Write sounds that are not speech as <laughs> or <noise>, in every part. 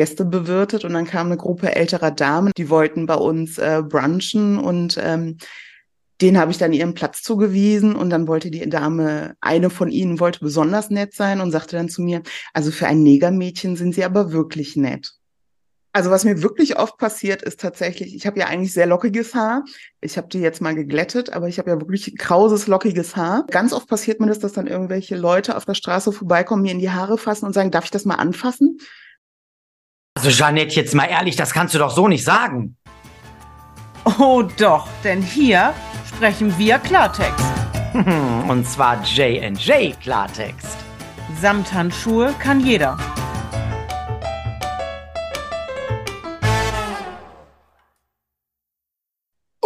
Gäste bewirtet und dann kam eine Gruppe älterer Damen, die wollten bei uns äh, brunchen und ähm, den habe ich dann ihren Platz zugewiesen und dann wollte die Dame, eine von ihnen wollte besonders nett sein und sagte dann zu mir, also für ein Negermädchen sind sie aber wirklich nett. Also was mir wirklich oft passiert, ist tatsächlich, ich habe ja eigentlich sehr lockiges Haar. Ich habe die jetzt mal geglättet, aber ich habe ja wirklich krauses, lockiges Haar. Ganz oft passiert mir das, dass dann irgendwelche Leute auf der Straße vorbeikommen, mir in die Haare fassen und sagen, darf ich das mal anfassen? Also Jeanette, jetzt mal ehrlich, das kannst du doch so nicht sagen. Oh doch, denn hier sprechen wir Klartext. <laughs> Und zwar J&J Klartext. Samthandschuhe kann jeder.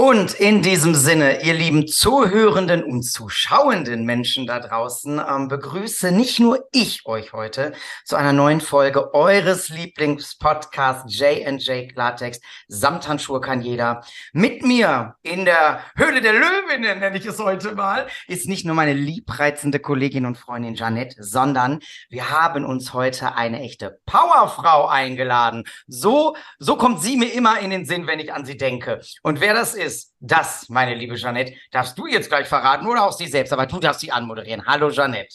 Und in diesem Sinne, ihr lieben zuhörenden und zuschauenden Menschen da draußen, ähm, begrüße nicht nur ich euch heute zu einer neuen Folge eures Lieblingspodcasts J&J Klartext. Samthandschuhe kann jeder. Mit mir in der Höhle der Löwinnen, nenne ich es heute mal, ist nicht nur meine liebreizende Kollegin und Freundin Janette, sondern wir haben uns heute eine echte Powerfrau eingeladen. So, so kommt sie mir immer in den Sinn, wenn ich an sie denke. Und wer das ist, ist. Das, meine liebe Jeanette, darfst du jetzt gleich verraten oder auch sie selbst, aber du darfst sie anmoderieren. Hallo Jeanette.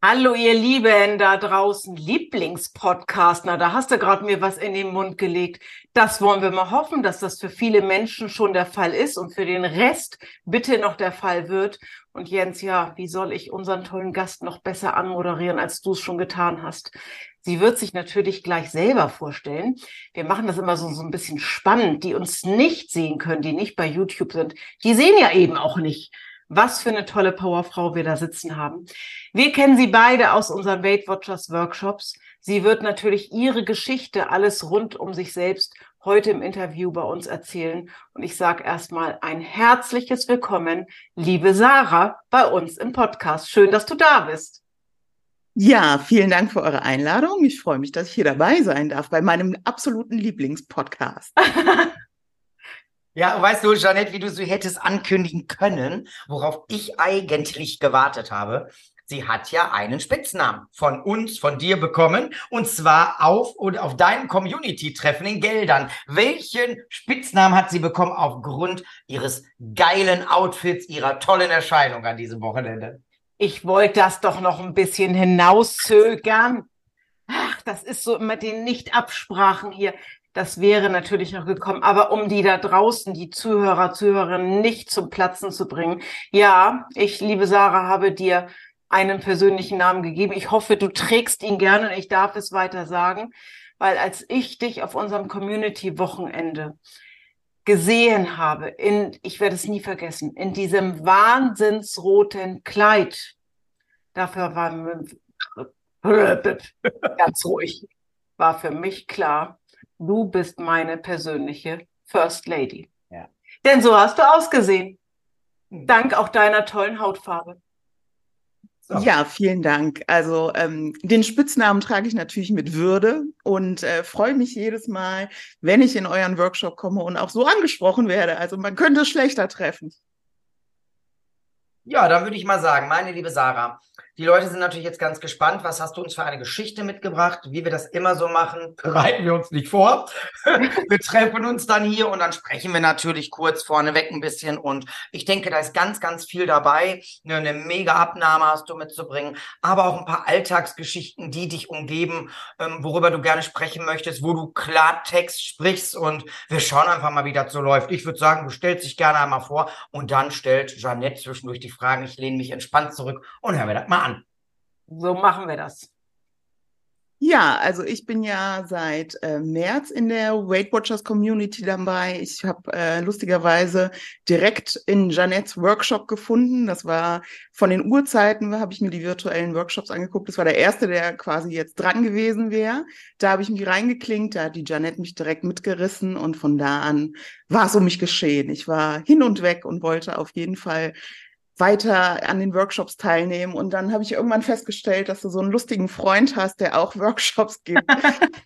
Hallo ihr Lieben da draußen, Lieblingspodcast. Na, da hast du gerade mir was in den Mund gelegt. Das wollen wir mal hoffen, dass das für viele Menschen schon der Fall ist und für den Rest bitte noch der Fall wird. Und Jens, ja, wie soll ich unseren tollen Gast noch besser anmoderieren, als du es schon getan hast? Sie wird sich natürlich gleich selber vorstellen. Wir machen das immer so, so ein bisschen spannend. Die uns nicht sehen können, die nicht bei YouTube sind, die sehen ja eben auch nicht, was für eine tolle Powerfrau wir da sitzen haben. Wir kennen sie beide aus unseren Weight Watchers Workshops. Sie wird natürlich ihre Geschichte, alles rund um sich selbst, heute im Interview bei uns erzählen. Und ich sage erstmal ein herzliches Willkommen, liebe Sarah, bei uns im Podcast. Schön, dass du da bist. Ja, vielen Dank für eure Einladung. Ich freue mich, dass ich hier dabei sein darf bei meinem absoluten Lieblingspodcast. <laughs> Ja, weißt du, Jeanette, wie du so hättest ankündigen können, worauf ich eigentlich gewartet habe. Sie hat ja einen Spitznamen von uns, von dir bekommen, und zwar auf und auf deinem Community-Treffen in Geldern. Welchen Spitznamen hat sie bekommen aufgrund ihres geilen Outfits, ihrer tollen Erscheinung an diesem Wochenende? Ich wollte das doch noch ein bisschen hinauszögern. Ach, das ist so immer den Nicht-Absprachen hier. Das wäre natürlich noch gekommen. Aber um die da draußen, die Zuhörer, Zuhörerinnen nicht zum Platzen zu bringen. Ja, ich, liebe Sarah, habe dir einen persönlichen Namen gegeben. Ich hoffe, du trägst ihn gerne und ich darf es weiter sagen, weil als ich dich auf unserem Community-Wochenende gesehen habe, in, ich werde es nie vergessen, in diesem wahnsinnsroten Kleid. Dafür war <laughs> ganz ruhig, war für mich klar, du bist meine persönliche First Lady. Ja. Denn so hast du ausgesehen. Hm. Dank auch deiner tollen Hautfarbe. So. Ja, vielen Dank. Also ähm, den Spitznamen trage ich natürlich mit Würde und äh, freue mich jedes Mal, wenn ich in euren Workshop komme und auch so angesprochen werde. Also man könnte es schlechter treffen. Ja, dann würde ich mal sagen, meine liebe Sarah, die Leute sind natürlich jetzt ganz gespannt. Was hast du uns für eine Geschichte mitgebracht? Wie wir das immer so machen, bereiten wir uns nicht vor. <laughs> wir treffen uns dann hier und dann sprechen wir natürlich kurz vorneweg ein bisschen. Und ich denke, da ist ganz, ganz viel dabei. Eine mega Abnahme hast du mitzubringen, aber auch ein paar Alltagsgeschichten, die dich umgeben, ähm, worüber du gerne sprechen möchtest, wo du Klartext sprichst. Und wir schauen einfach mal, wie das so läuft. Ich würde sagen, du stellst dich gerne einmal vor und dann stellt Jeanette zwischendurch die Fragen. Ich lehne mich entspannt zurück und hören wir das mal an. So machen wir das. Ja, also ich bin ja seit äh, März in der Weight Watchers Community dabei. Ich habe äh, lustigerweise direkt in Janettes Workshop gefunden. Das war von den Uhrzeiten, habe ich mir die virtuellen Workshops angeguckt. Das war der erste, der quasi jetzt dran gewesen wäre. Da habe ich mich reingeklinkt, da hat die Janette mich direkt mitgerissen und von da an war es um mich geschehen. Ich war hin und weg und wollte auf jeden Fall weiter an den Workshops teilnehmen. Und dann habe ich irgendwann festgestellt, dass du so einen lustigen Freund hast, der auch <laughs> Workshops gibt.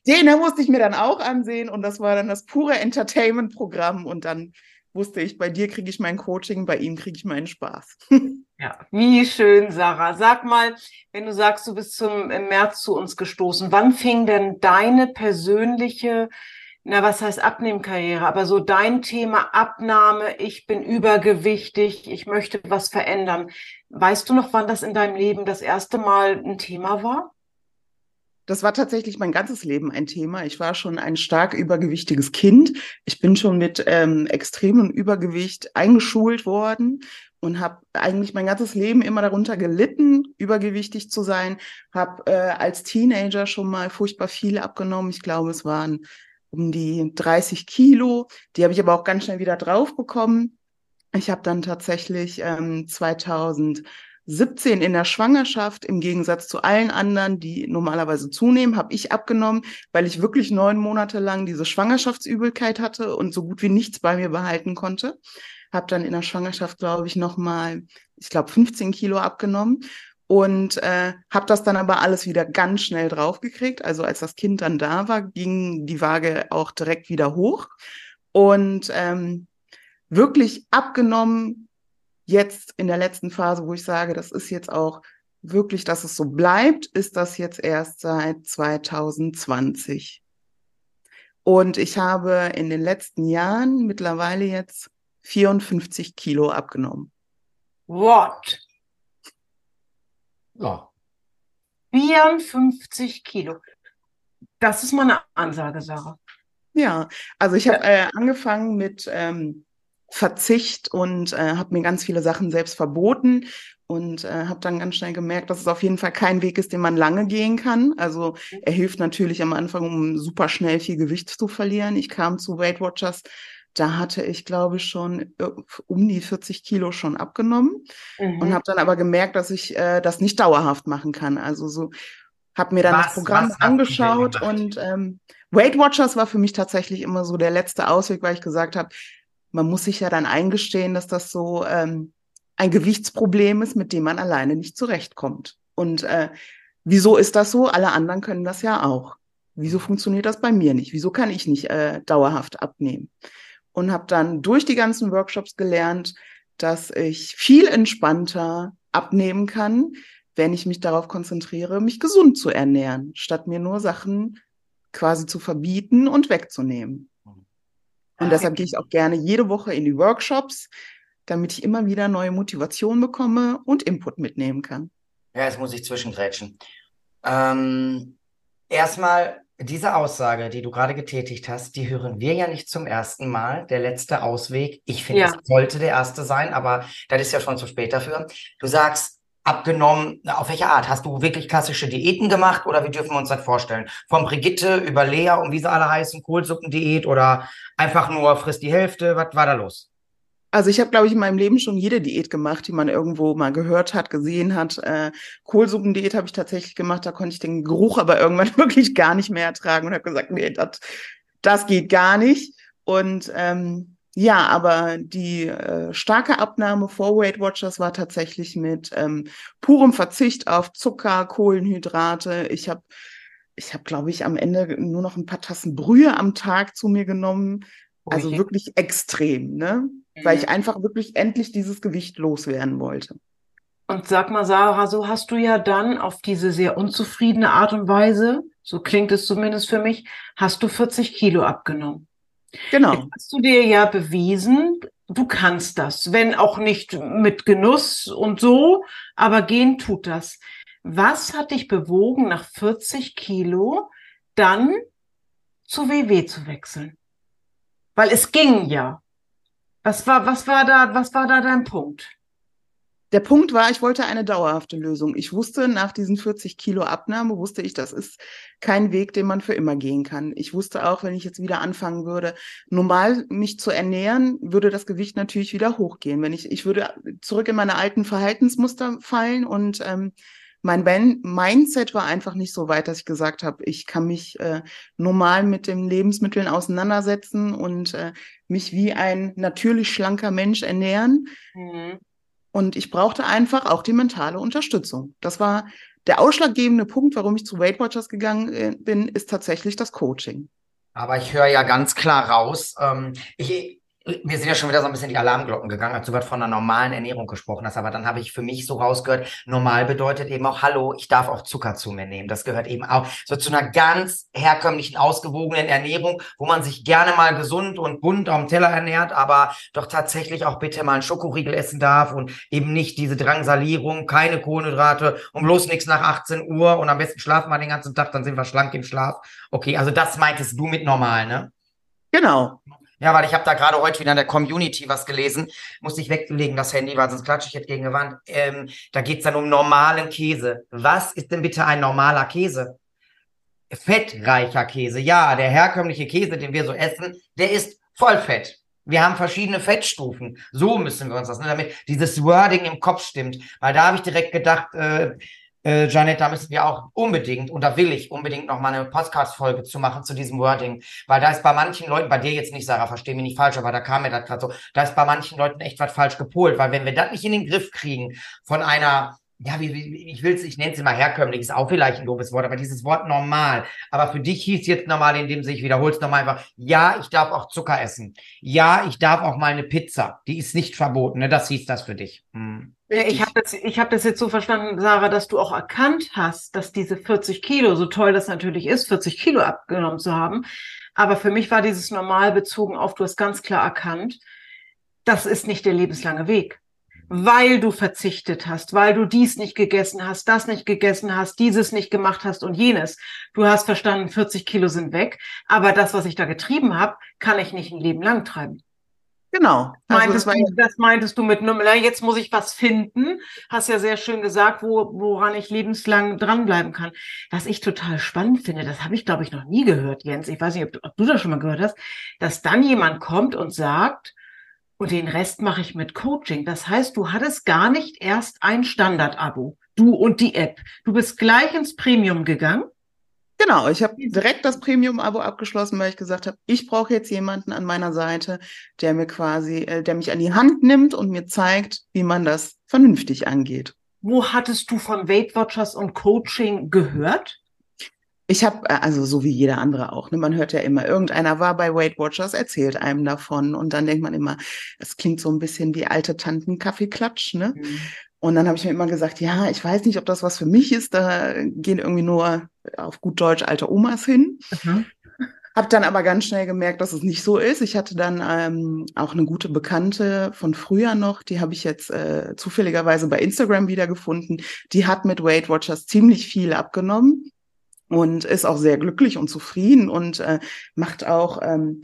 den musste ich mir dann auch ansehen und das war dann das pure Entertainment-Programm. Und dann wusste ich, bei dir kriege ich mein Coaching, bei ihm kriege ich meinen Spaß. <laughs> Ja, wie schön, Sarah. Sag mal, wenn du sagst, du bist zum, im März zu uns gestoßen, wann fing denn deine persönliche, na, was heißt Abnehmkarriere, aber so dein Thema Abnahme, ich bin übergewichtig, ich möchte was verändern. Weißt du noch, wann das in deinem Leben das erste Mal ein Thema war? Das war tatsächlich mein ganzes Leben ein Thema. Ich war schon ein stark übergewichtiges Kind. Ich bin schon mit ähm, extremem Übergewicht eingeschult worden und habe eigentlich mein ganzes Leben immer darunter gelitten, übergewichtig zu sein. Habe äh, als Teenager schon mal furchtbar viel abgenommen. Ich glaube, es waren um die 30 Kilo. Die habe ich aber auch ganz schnell wieder drauf bekommen. Ich habe dann tatsächlich ähm, 2017 in der Schwangerschaft, im Gegensatz zu allen anderen, die normalerweise zunehmen, habe ich abgenommen, weil ich wirklich neun Monate lang diese Schwangerschaftsübelkeit hatte und so gut wie nichts bei mir behalten konnte habe dann in der Schwangerschaft, glaube ich, nochmal, ich glaube, 15 Kilo abgenommen und äh, habe das dann aber alles wieder ganz schnell draufgekriegt. Also als das Kind dann da war, ging die Waage auch direkt wieder hoch und ähm, wirklich abgenommen jetzt in der letzten Phase, wo ich sage, das ist jetzt auch wirklich, dass es so bleibt, ist das jetzt erst seit 2020. Und ich habe in den letzten Jahren mittlerweile jetzt 54 Kilo abgenommen. What? Ja. 54 Kilo. Das ist mal eine Ansage, Sarah. Ja, also ich habe äh, angefangen mit ähm, Verzicht und äh, habe mir ganz viele Sachen selbst verboten und äh, habe dann ganz schnell gemerkt, dass es auf jeden Fall kein Weg ist, den man lange gehen kann. Also er hilft natürlich am Anfang, um super schnell viel Gewicht zu verlieren. Ich kam zu Weight Watchers da hatte ich, glaube ich, schon äh, um die 40 Kilo schon abgenommen mhm. und habe dann aber gemerkt, dass ich äh, das nicht dauerhaft machen kann. Also so habe mir dann was, das Programm angeschaut und ähm, Weight Watchers war für mich tatsächlich immer so der letzte Ausweg, weil ich gesagt habe, man muss sich ja dann eingestehen, dass das so ähm, ein Gewichtsproblem ist, mit dem man alleine nicht zurechtkommt. Und äh, wieso ist das so? Alle anderen können das ja auch. Wieso funktioniert das bei mir nicht? Wieso kann ich nicht äh, dauerhaft abnehmen? Und habe dann durch die ganzen Workshops gelernt, dass ich viel entspannter abnehmen kann, wenn ich mich darauf konzentriere, mich gesund zu ernähren, statt mir nur Sachen quasi zu verbieten und wegzunehmen. Und deshalb gehe ich auch gerne jede Woche in die Workshops, damit ich immer wieder neue Motivation bekomme und Input mitnehmen kann. Ja, jetzt muss ich zwischengrätschen. Ähm, erstmal diese Aussage, die du gerade getätigt hast, die hören wir ja nicht zum ersten Mal. Der letzte Ausweg. Ich finde, es sollte der erste sein, aber das ist ja schon zu spät dafür. Du sagst, abgenommen, auf welche Art? Hast du wirklich klassische Diäten gemacht oder wie dürfen wir uns das vorstellen? Von Brigitte über Lea und wie sie alle heißen, Kohlsuppendiät oder einfach nur frisst die Hälfte? Was war da los? Also ich habe, glaube ich, in meinem Leben schon jede Diät gemacht, die man irgendwo mal gehört hat, gesehen hat. Äh, Kohlsuppendiät habe ich tatsächlich gemacht, da konnte ich den Geruch aber irgendwann <laughs> wirklich gar nicht mehr ertragen und habe gesagt, nee, das, das geht gar nicht. Und ähm, ja, aber die äh, starke Abnahme vor Weight Watchers war tatsächlich mit ähm, purem Verzicht auf Zucker, Kohlenhydrate. Ich habe, ich habe, glaube ich, am Ende nur noch ein paar Tassen Brühe am Tag zu mir genommen. Also okay. wirklich extrem, ne? Mhm. Weil ich mhm. einfach wirklich endlich dieses Gewicht loswerden wollte. Und sag mal, Sarah, so hast du ja dann auf diese sehr unzufriedene Art und Weise, so klingt es zumindest für mich, hast du 40 Kilo abgenommen. Genau. Jetzt hast du dir ja bewiesen, du kannst das, wenn auch nicht mit Genuss und so, aber gehen tut das. Was hat dich bewogen, nach 40 Kilo dann zu WW zu wechseln? Weil es ging ja. Was war, was war da, was war da dein Punkt? Der Punkt war, ich wollte eine dauerhafte Lösung. Ich wusste, nach diesen 40 Kilo Abnahme wusste ich, das ist kein Weg, den man für immer gehen kann. Ich wusste auch, wenn ich jetzt wieder anfangen würde, normal mich zu ernähren, würde das Gewicht natürlich wieder hochgehen. Wenn ich, ich würde zurück in meine alten Verhaltensmuster fallen und ähm, mein ben Mindset war einfach nicht so weit, dass ich gesagt habe, ich kann mich äh, normal mit den Lebensmitteln auseinandersetzen und äh, mich wie ein natürlich schlanker Mensch ernähren. Mhm. Und ich brauchte einfach auch die mentale Unterstützung. Das war der ausschlaggebende Punkt, warum ich zu Weight Watchers gegangen äh, bin, ist tatsächlich das Coaching. Aber ich höre ja ganz klar raus, ähm, ich, mir sind ja schon wieder so ein bisschen die Alarmglocken gegangen, als du gerade von einer normalen Ernährung gesprochen hast. Aber dann habe ich für mich so rausgehört, normal bedeutet eben auch, hallo, ich darf auch Zucker zu mir nehmen. Das gehört eben auch so zu einer ganz herkömmlichen, ausgewogenen Ernährung, wo man sich gerne mal gesund und bunt am Teller ernährt, aber doch tatsächlich auch bitte mal einen Schokoriegel essen darf und eben nicht diese Drangsalierung, keine Kohlenhydrate und bloß nichts nach 18 Uhr und am besten schlafen wir den ganzen Tag, dann sind wir schlank im Schlaf. Okay, also das meintest du mit normal, ne? Genau. Ja, weil ich habe da gerade heute wieder in der Community was gelesen, musste ich weglegen das Handy, weil sonst klatsche ich jetzt gegen die Wand. Ähm, da geht's dann um normalen Käse. Was ist denn bitte ein normaler Käse? Fettreicher Käse. Ja, der herkömmliche Käse, den wir so essen, der ist Vollfett. Wir haben verschiedene Fettstufen. So müssen wir uns das, ne, damit dieses Wording im Kopf stimmt. Weil da habe ich direkt gedacht, äh, äh, Janet, da müssen wir auch unbedingt, und da will ich unbedingt noch mal eine Podcast-Folge zu machen zu diesem Wording, weil da ist bei manchen Leuten, bei dir jetzt nicht, Sarah, versteh mich nicht falsch, aber da kam mir das gerade so, da ist bei manchen Leuten echt was falsch gepolt, weil wenn wir das nicht in den Griff kriegen von einer ja, wie, wie, ich will es, ich nenne es immer herkömmlich, ist auch vielleicht ein doofes Wort, aber dieses Wort normal. Aber für dich hieß jetzt normal, indem sich, ich wiederhole es nochmal einfach, ja, ich darf auch Zucker essen. Ja, ich darf auch mal eine Pizza. Die ist nicht verboten, ne? Das hieß das für dich. Hm. Ich habe das, ich hab das jetzt so verstanden, Sarah, dass du auch erkannt hast, dass diese 40 Kilo, so toll das natürlich ist, 40 Kilo abgenommen zu haben. Aber für mich war dieses normal bezogen auf, du hast ganz klar erkannt, das ist nicht der lebenslange Weg weil du verzichtet hast, weil du dies nicht gegessen hast, das nicht gegessen hast, dieses nicht gemacht hast und jenes. Du hast verstanden, 40 Kilo sind weg, aber das, was ich da getrieben habe, kann ich nicht ein Leben lang treiben. Genau. Also meintest das, du, das meintest du mit Nummer, jetzt muss ich was finden. Hast ja sehr schön gesagt, wo, woran ich lebenslang dranbleiben kann. Was ich total spannend finde, das habe ich, glaube ich, noch nie gehört, Jens. Ich weiß nicht, ob, ob du das schon mal gehört hast, dass dann jemand kommt und sagt, und den Rest mache ich mit Coaching. Das heißt, du hattest gar nicht erst ein Standard-Abo. Du und die App. Du bist gleich ins Premium gegangen. Genau, ich habe direkt das Premium-Abo abgeschlossen, weil ich gesagt habe, ich brauche jetzt jemanden an meiner Seite, der mir quasi, äh, der mich an die Hand nimmt und mir zeigt, wie man das vernünftig angeht. Wo hattest du von Weight Watchers und Coaching gehört? Ich habe, äh, also so wie jeder andere auch, ne, man hört ja immer, irgendeiner war bei Weight Watchers, erzählt einem davon und dann denkt man immer, es klingt so ein bisschen wie alte Tanten Kaffeeklatsch, ne? Mhm. Und dann habe ich mir immer gesagt, ja, ich weiß nicht, ob das was für mich ist, da gehen irgendwie nur auf gut Deutsch alte Omas hin. Mhm. Hab dann aber ganz schnell gemerkt, dass es nicht so ist. Ich hatte dann ähm, auch eine gute Bekannte von früher noch, die habe ich jetzt äh, zufälligerweise bei Instagram wiedergefunden. Die hat mit Weight Watchers ziemlich viel abgenommen und ist auch sehr glücklich und zufrieden und äh, macht auch, ähm,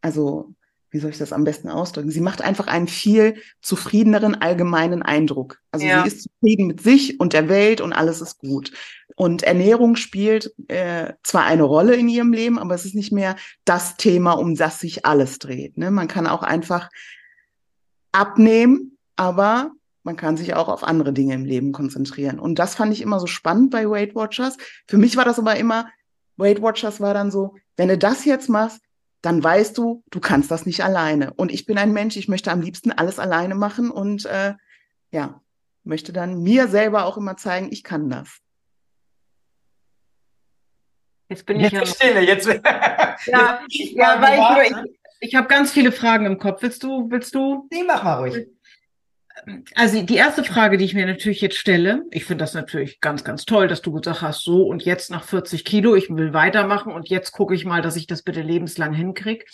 also wie soll ich das am besten ausdrücken? Sie macht einfach einen viel zufriedeneren allgemeinen Eindruck. Also ja. sie ist zufrieden mit sich und der Welt und alles ist gut. Und Ernährung spielt äh, zwar eine Rolle in ihrem Leben, aber es ist nicht mehr das Thema, um das sich alles dreht. Ne? Man kann auch einfach abnehmen, aber man kann sich auch auf andere Dinge im Leben konzentrieren. Und das fand ich immer so spannend bei Weight Watchers. Für mich war das aber immer, Weight Watchers war dann so, wenn du das jetzt machst, dann weißt du, du kannst das nicht alleine. Und ich bin ein Mensch, ich möchte am liebsten alles alleine machen und äh, ja, möchte dann mir selber auch immer zeigen, ich kann das. Jetzt bin ich jetzt ja stille, jetzt. ja, <laughs> ja, weil ich, ich, ich habe ganz viele Fragen im Kopf. Willst du, willst du? Nee, mach mal ruhig also die erste Frage, die ich mir natürlich jetzt stelle, ich finde das natürlich ganz, ganz toll, dass du gesagt hast, so und jetzt nach 40 Kilo, ich will weitermachen und jetzt gucke ich mal, dass ich das bitte lebenslang hinkriege.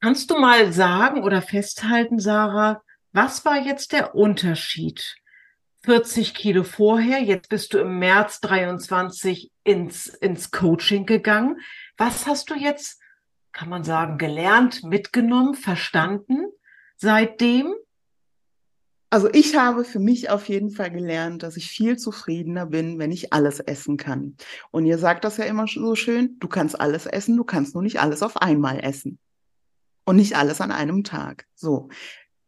Kannst du mal sagen oder festhalten, Sarah, was war jetzt der Unterschied? 40 Kilo vorher, jetzt bist du im März 23 ins, ins Coaching gegangen. Was hast du jetzt, kann man sagen, gelernt, mitgenommen, verstanden seitdem? Also ich habe für mich auf jeden Fall gelernt, dass ich viel zufriedener bin, wenn ich alles essen kann. Und ihr sagt das ja immer so schön, du kannst alles essen, du kannst nur nicht alles auf einmal essen. Und nicht alles an einem Tag. So.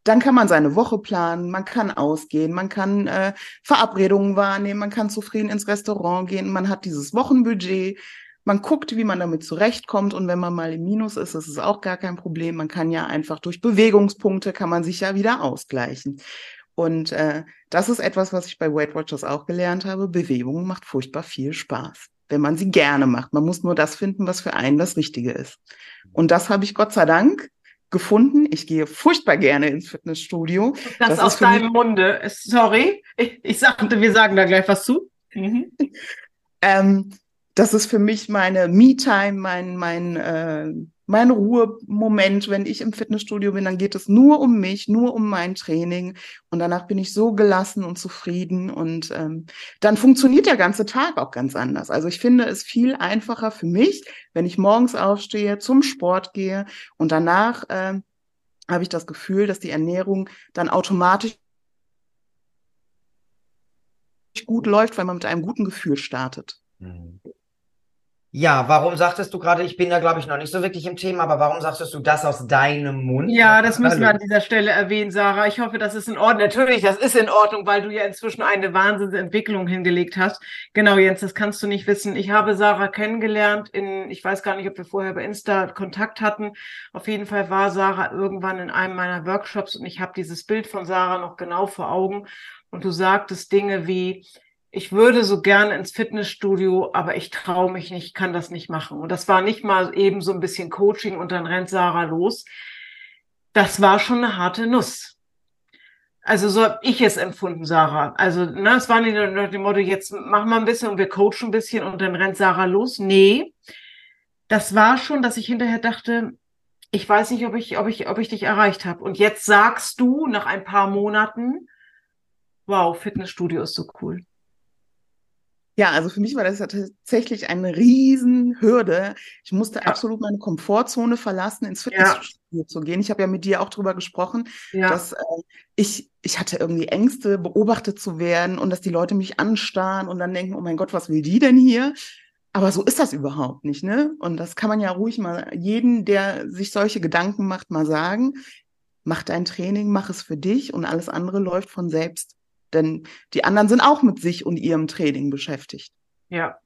Dann kann man seine Woche planen, man kann ausgehen, man kann äh, Verabredungen wahrnehmen, man kann zufrieden ins Restaurant gehen, man hat dieses Wochenbudget, man guckt, wie man damit zurechtkommt und wenn man mal im Minus ist, ist es auch gar kein Problem. Man kann ja einfach durch Bewegungspunkte kann man sich ja wieder ausgleichen. Und äh, das ist etwas, was ich bei Weight Watchers auch gelernt habe. Bewegung macht furchtbar viel Spaß, wenn man sie gerne macht. Man muss nur das finden, was für einen das Richtige ist. Und das habe ich Gott sei Dank gefunden. Ich gehe furchtbar gerne ins Fitnessstudio. Das, das aus deinem Munde. Sorry, ich, ich sagte, wir sagen da gleich was zu. Mhm. <laughs> ähm, das ist für mich meine Me-Time, mein, mein, äh, mein Ruhemoment. Wenn ich im Fitnessstudio bin, dann geht es nur um mich, nur um mein Training. Und danach bin ich so gelassen und zufrieden. Und ähm, dann funktioniert der ganze Tag auch ganz anders. Also ich finde es viel einfacher für mich, wenn ich morgens aufstehe, zum Sport gehe und danach äh, habe ich das Gefühl, dass die Ernährung dann automatisch gut läuft, weil man mit einem guten Gefühl startet. Mhm. Ja, warum sagtest du gerade, ich bin da, glaube ich, noch nicht so wirklich im Thema, aber warum sagtest du das aus deinem Mund? Ja, das müssen wir an dieser Stelle erwähnen, Sarah. Ich hoffe, das ist in Ordnung. Natürlich, das ist in Ordnung, weil du ja inzwischen eine Wahnsinnsentwicklung hingelegt hast. Genau, Jens, das kannst du nicht wissen. Ich habe Sarah kennengelernt in, ich weiß gar nicht, ob wir vorher bei Insta Kontakt hatten. Auf jeden Fall war Sarah irgendwann in einem meiner Workshops und ich habe dieses Bild von Sarah noch genau vor Augen. Und du sagtest Dinge wie, ich würde so gerne ins Fitnessstudio, aber ich traue mich nicht, kann das nicht machen. Und das war nicht mal eben so ein bisschen Coaching und dann rennt Sarah los. Das war schon eine harte Nuss. Also so habe ich es empfunden, Sarah. Also, ne, es war nicht nach dem Motto, jetzt machen wir ein bisschen und wir coachen ein bisschen und dann rennt Sarah los. Nee, das war schon, dass ich hinterher dachte, ich weiß nicht, ob ich, ob ich, ob ich dich erreicht habe. Und jetzt sagst du nach ein paar Monaten, wow, Fitnessstudio ist so cool. Ja, also für mich war das tatsächlich eine Riesenhürde. Ich musste ja. absolut meine Komfortzone verlassen, ins Fitnessstudio ja. zu gehen. Ich habe ja mit dir auch drüber gesprochen, ja. dass äh, ich, ich hatte irgendwie Ängste, beobachtet zu werden und dass die Leute mich anstarren und dann denken, oh mein Gott, was will die denn hier? Aber so ist das überhaupt nicht, ne? Und das kann man ja ruhig mal jeden, der sich solche Gedanken macht, mal sagen. Mach dein Training, mach es für dich und alles andere läuft von selbst. Denn die anderen sind auch mit sich und ihrem Training beschäftigt. Ja.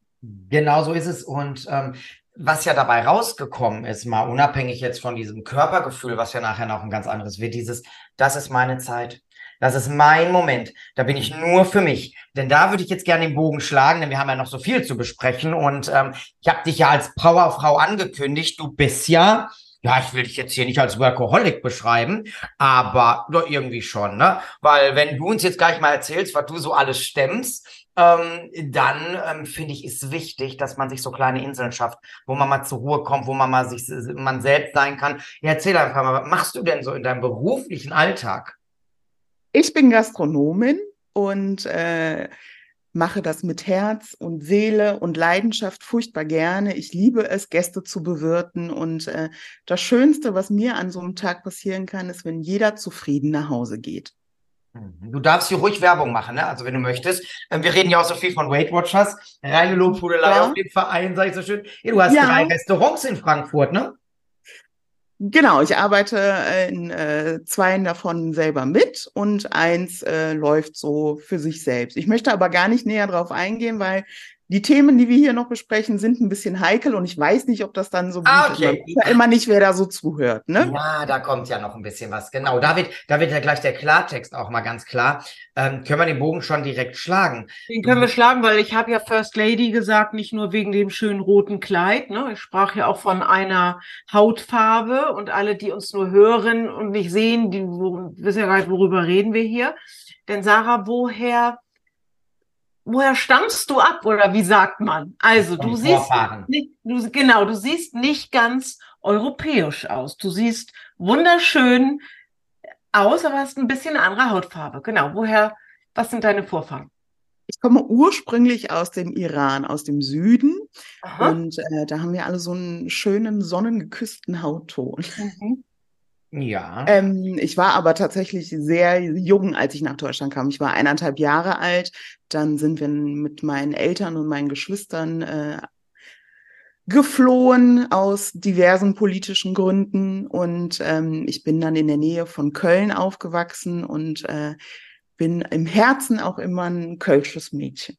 Genau so ist es. Und ähm, was ja dabei rausgekommen ist, mal unabhängig jetzt von diesem Körpergefühl, was ja nachher noch ein ganz anderes wird, dieses, das ist meine Zeit. Das ist mein Moment. Da bin ich nur für mich. Denn da würde ich jetzt gerne den Bogen schlagen, denn wir haben ja noch so viel zu besprechen. Und ähm, ich habe dich ja als Powerfrau angekündigt. Du bist ja ja, ich will dich jetzt hier nicht als Workaholic beschreiben, aber doch irgendwie schon, ne? Weil wenn du uns jetzt gleich mal erzählst, was du so alles stemmst, ähm, dann ähm, finde ich, ist wichtig, dass man sich so kleine Inseln schafft, wo man mal zur Ruhe kommt, wo man mal sich man selbst sein kann. Ja, erzähl einfach mal, was machst du denn so in deinem beruflichen Alltag? Ich bin Gastronomin und äh, mache das mit Herz und Seele und Leidenschaft furchtbar gerne. Ich liebe es, Gäste zu bewirten. Und äh, das Schönste, was mir an so einem Tag passieren kann, ist, wenn jeder zufrieden nach Hause geht. Mhm. Du darfst hier ruhig Werbung machen, ne? Also wenn du möchtest. Ähm, wir reden ja auch so viel von Weight Watchers. Reine Lobhudelei ja. auf dem Verein, sag ich so schön. Du hast ja. drei Restaurants in Frankfurt, ne? Genau, ich arbeite in äh, zweien davon selber mit und eins äh, läuft so für sich selbst. Ich möchte aber gar nicht näher drauf eingehen, weil die Themen, die wir hier noch besprechen, sind ein bisschen heikel und ich weiß nicht, ob das dann so gut ah, okay. ist. Ja immer nicht, wer da so zuhört. Ne? Ja, da kommt ja noch ein bisschen was. Genau, da wird, da wird ja gleich der Klartext auch mal ganz klar. Ähm, können wir den Bogen schon direkt schlagen? Den können wir schlagen, weil ich habe ja First Lady gesagt, nicht nur wegen dem schönen roten Kleid. Ne? Ich sprach ja auch von einer Hautfarbe und alle, die uns nur hören und nicht sehen, die wo, wissen ja gar nicht, worüber reden wir hier. Denn Sarah, woher woher stammst du ab oder wie sagt man? Also du siehst nicht, du, genau, du siehst nicht ganz europäisch aus. Du siehst wunderschön aus, aber hast ein bisschen eine andere Hautfarbe. Genau. Woher? Was sind deine Vorfahren? Ich komme ursprünglich aus dem Iran, aus dem Süden. Aha. Und äh, da haben wir alle so einen schönen sonnengeküssten Hautton. Mhm. Ja. Ähm, ich war aber tatsächlich sehr jung, als ich nach Deutschland kam. Ich war eineinhalb Jahre alt. Dann sind wir mit meinen Eltern und meinen Geschwistern äh, geflohen aus diversen politischen Gründen. Und ähm, ich bin dann in der Nähe von Köln aufgewachsen und äh, bin im Herzen auch immer ein kölsches Mädchen.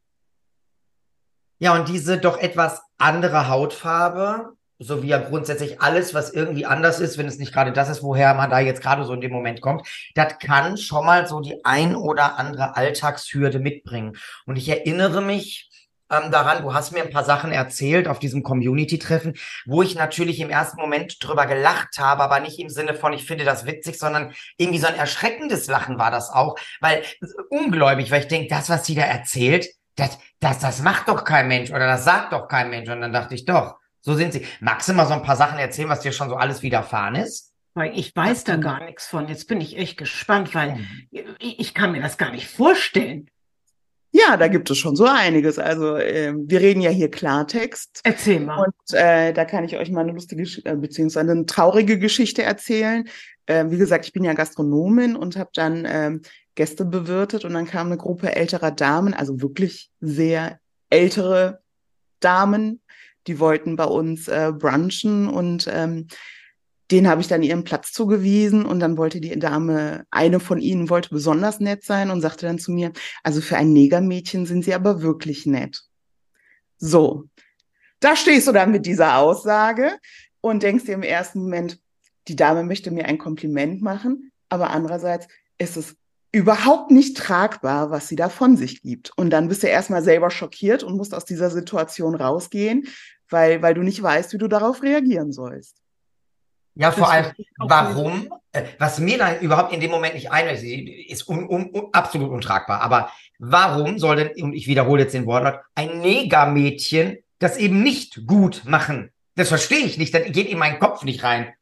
Ja, und diese doch etwas andere Hautfarbe, so wie ja grundsätzlich alles, was irgendwie anders ist, wenn es nicht gerade das ist, woher man da jetzt gerade so in dem Moment kommt, das kann schon mal so die ein oder andere Alltagshürde mitbringen. Und ich erinnere mich, ähm, daran, du hast mir ein paar Sachen erzählt auf diesem Community-Treffen, wo ich natürlich im ersten Moment drüber gelacht habe, aber nicht im Sinne von, ich finde das witzig, sondern irgendwie so ein erschreckendes Lachen war das auch, weil ungläubig, weil ich denke, das, was sie da erzählt, das, das, das macht doch kein Mensch oder das sagt doch kein Mensch. Und dann dachte ich, doch, so sind sie. Magst du mal so ein paar Sachen erzählen, was dir schon so alles widerfahren ist? Weil ich weiß da gar nichts von. Jetzt bin ich echt gespannt, weil ich, ich kann mir das gar nicht vorstellen. Ja, da gibt es schon so einiges. Also äh, wir reden ja hier Klartext. Erzähl mal. Und äh, da kann ich euch mal eine lustige äh, beziehungsweise eine traurige Geschichte erzählen. Äh, wie gesagt, ich bin ja Gastronomin und habe dann ähm, Gäste bewirtet und dann kam eine Gruppe älterer Damen, also wirklich sehr ältere Damen, die wollten bei uns äh, brunchen und ähm, den habe ich dann ihren Platz zugewiesen und dann wollte die Dame, eine von ihnen wollte besonders nett sein und sagte dann zu mir, also für ein Negermädchen sind sie aber wirklich nett. So, da stehst du dann mit dieser Aussage und denkst dir im ersten Moment, die Dame möchte mir ein Kompliment machen, aber andererseits ist es überhaupt nicht tragbar, was sie da von sich gibt. Und dann bist du erstmal selber schockiert und musst aus dieser Situation rausgehen, weil, weil du nicht weißt, wie du darauf reagieren sollst. Ja, vor allem, warum? Äh, was mir dann überhaupt in dem Moment nicht einleuchtet, ist un, un, un, absolut untragbar. Aber warum soll denn, und ich wiederhole jetzt den Wortlaut, ein Negermädchen das eben nicht gut machen? Das verstehe ich nicht, das geht in meinen Kopf nicht rein.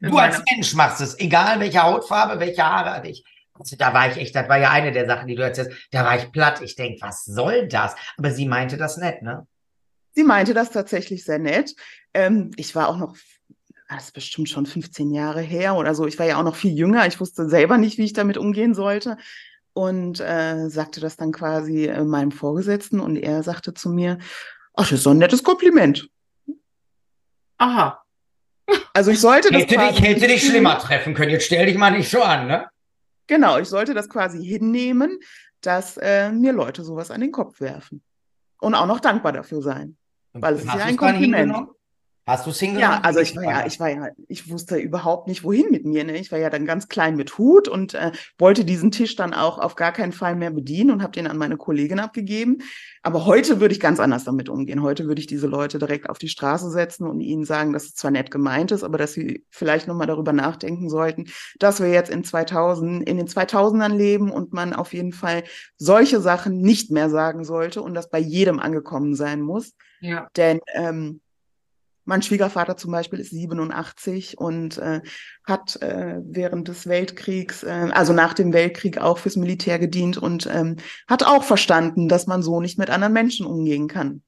Du als Mensch machst es, egal welche Hautfarbe, welche Haare hatte ich. Also da war ich echt, das war ja eine der Sachen, die du erzählst, da war ich platt. Ich denk, was soll das? Aber sie meinte das nett, ne? Sie meinte das tatsächlich sehr nett. Ähm, ich war auch noch das ist bestimmt schon 15 Jahre her oder so. Ich war ja auch noch viel jünger. Ich wusste selber nicht, wie ich damit umgehen sollte. Und äh, sagte das dann quasi äh, meinem Vorgesetzten und er sagte zu mir, ach, das ist so ein nettes Kompliment. Aha. Also ich sollte das hätte quasi dich, hätte dich schlimmer treffen können. Jetzt stell dich mal nicht so an, ne? Genau, ich sollte das quasi hinnehmen, dass äh, mir Leute sowas an den Kopf werfen. Und auch noch dankbar dafür sein. Weil es ist ja ein Kompliment. Hast du es hingenommen? Ja, also ich war ja, ich war ja, ich wusste überhaupt nicht, wohin mit mir. Ne? Ich war ja dann ganz klein mit Hut und äh, wollte diesen Tisch dann auch auf gar keinen Fall mehr bedienen und habe den an meine Kollegin abgegeben. Aber heute würde ich ganz anders damit umgehen. Heute würde ich diese Leute direkt auf die Straße setzen und ihnen sagen, dass es zwar nett gemeint ist, aber dass sie vielleicht nochmal darüber nachdenken sollten, dass wir jetzt in 2000, in den 2000ern leben und man auf jeden Fall solche Sachen nicht mehr sagen sollte und das bei jedem angekommen sein muss. Ja. Denn ähm, mein Schwiegervater zum Beispiel ist 87 und äh, hat äh, während des Weltkriegs, äh, also nach dem Weltkrieg auch fürs Militär gedient und ähm, hat auch verstanden, dass man so nicht mit anderen Menschen umgehen kann.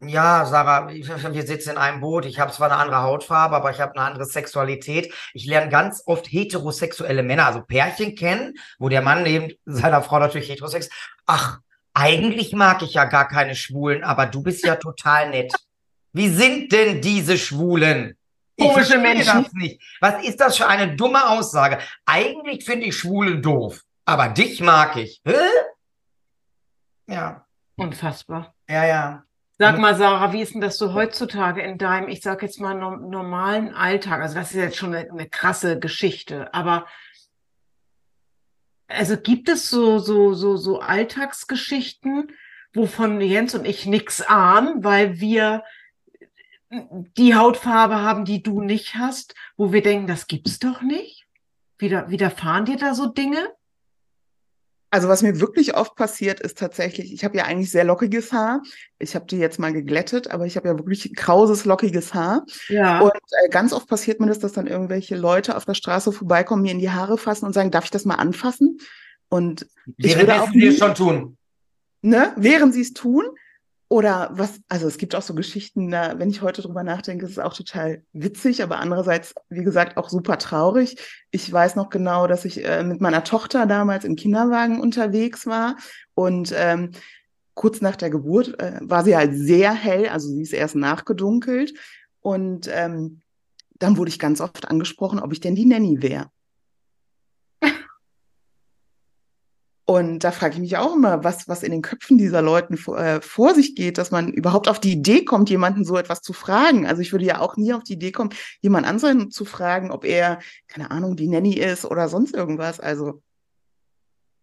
Ja, Sarah, wir sitzen in einem Boot. Ich habe zwar eine andere Hautfarbe, aber ich habe eine andere Sexualität. Ich lerne ganz oft heterosexuelle Männer, also Pärchen kennen, wo der Mann neben seiner Frau natürlich heterosex. Ach, eigentlich mag ich ja gar keine Schwulen, aber du bist ja total nett. Wie sind denn diese Schwulen? Komische Menschen. Das nicht. Was ist das für eine dumme Aussage? Eigentlich finde ich Schwule doof, aber dich mag ich. Hä? Ja. Unfassbar. Ja, ja. Sag mal, Sarah, wie ist denn das so heutzutage in deinem, ich sag jetzt mal, no normalen Alltag? Also das ist jetzt schon eine, eine krasse Geschichte, aber also gibt es so, so, so, so Alltagsgeschichten, wovon Jens und ich nix ahnen, weil wir die Hautfarbe haben, die du nicht hast, wo wir denken, das gibt's doch nicht? Wieder, widerfahren dir da so Dinge? Also was mir wirklich oft passiert, ist tatsächlich, ich habe ja eigentlich sehr lockiges Haar. Ich habe die jetzt mal geglättet, aber ich habe ja wirklich krauses, lockiges Haar. Ja. Und äh, ganz oft passiert mir das, dass dann irgendwelche Leute auf der Straße vorbeikommen, mir in die Haare fassen und sagen, darf ich das mal anfassen? Und ich würde auch nie, schon tun. Ne, während sie es tun. Oder was, also es gibt auch so Geschichten, da, wenn ich heute drüber nachdenke, ist es auch total witzig, aber andererseits, wie gesagt, auch super traurig. Ich weiß noch genau, dass ich äh, mit meiner Tochter damals im Kinderwagen unterwegs war und ähm, kurz nach der Geburt äh, war sie halt sehr hell, also sie ist erst nachgedunkelt und ähm, dann wurde ich ganz oft angesprochen, ob ich denn die Nanny wäre. <laughs> Und da frage ich mich auch immer, was, was in den Köpfen dieser Leuten vor, äh, vor sich geht, dass man überhaupt auf die Idee kommt, jemanden so etwas zu fragen. Also ich würde ja auch nie auf die Idee kommen, jemand anderen zu fragen, ob er, keine Ahnung, die Nanny ist oder sonst irgendwas. Also.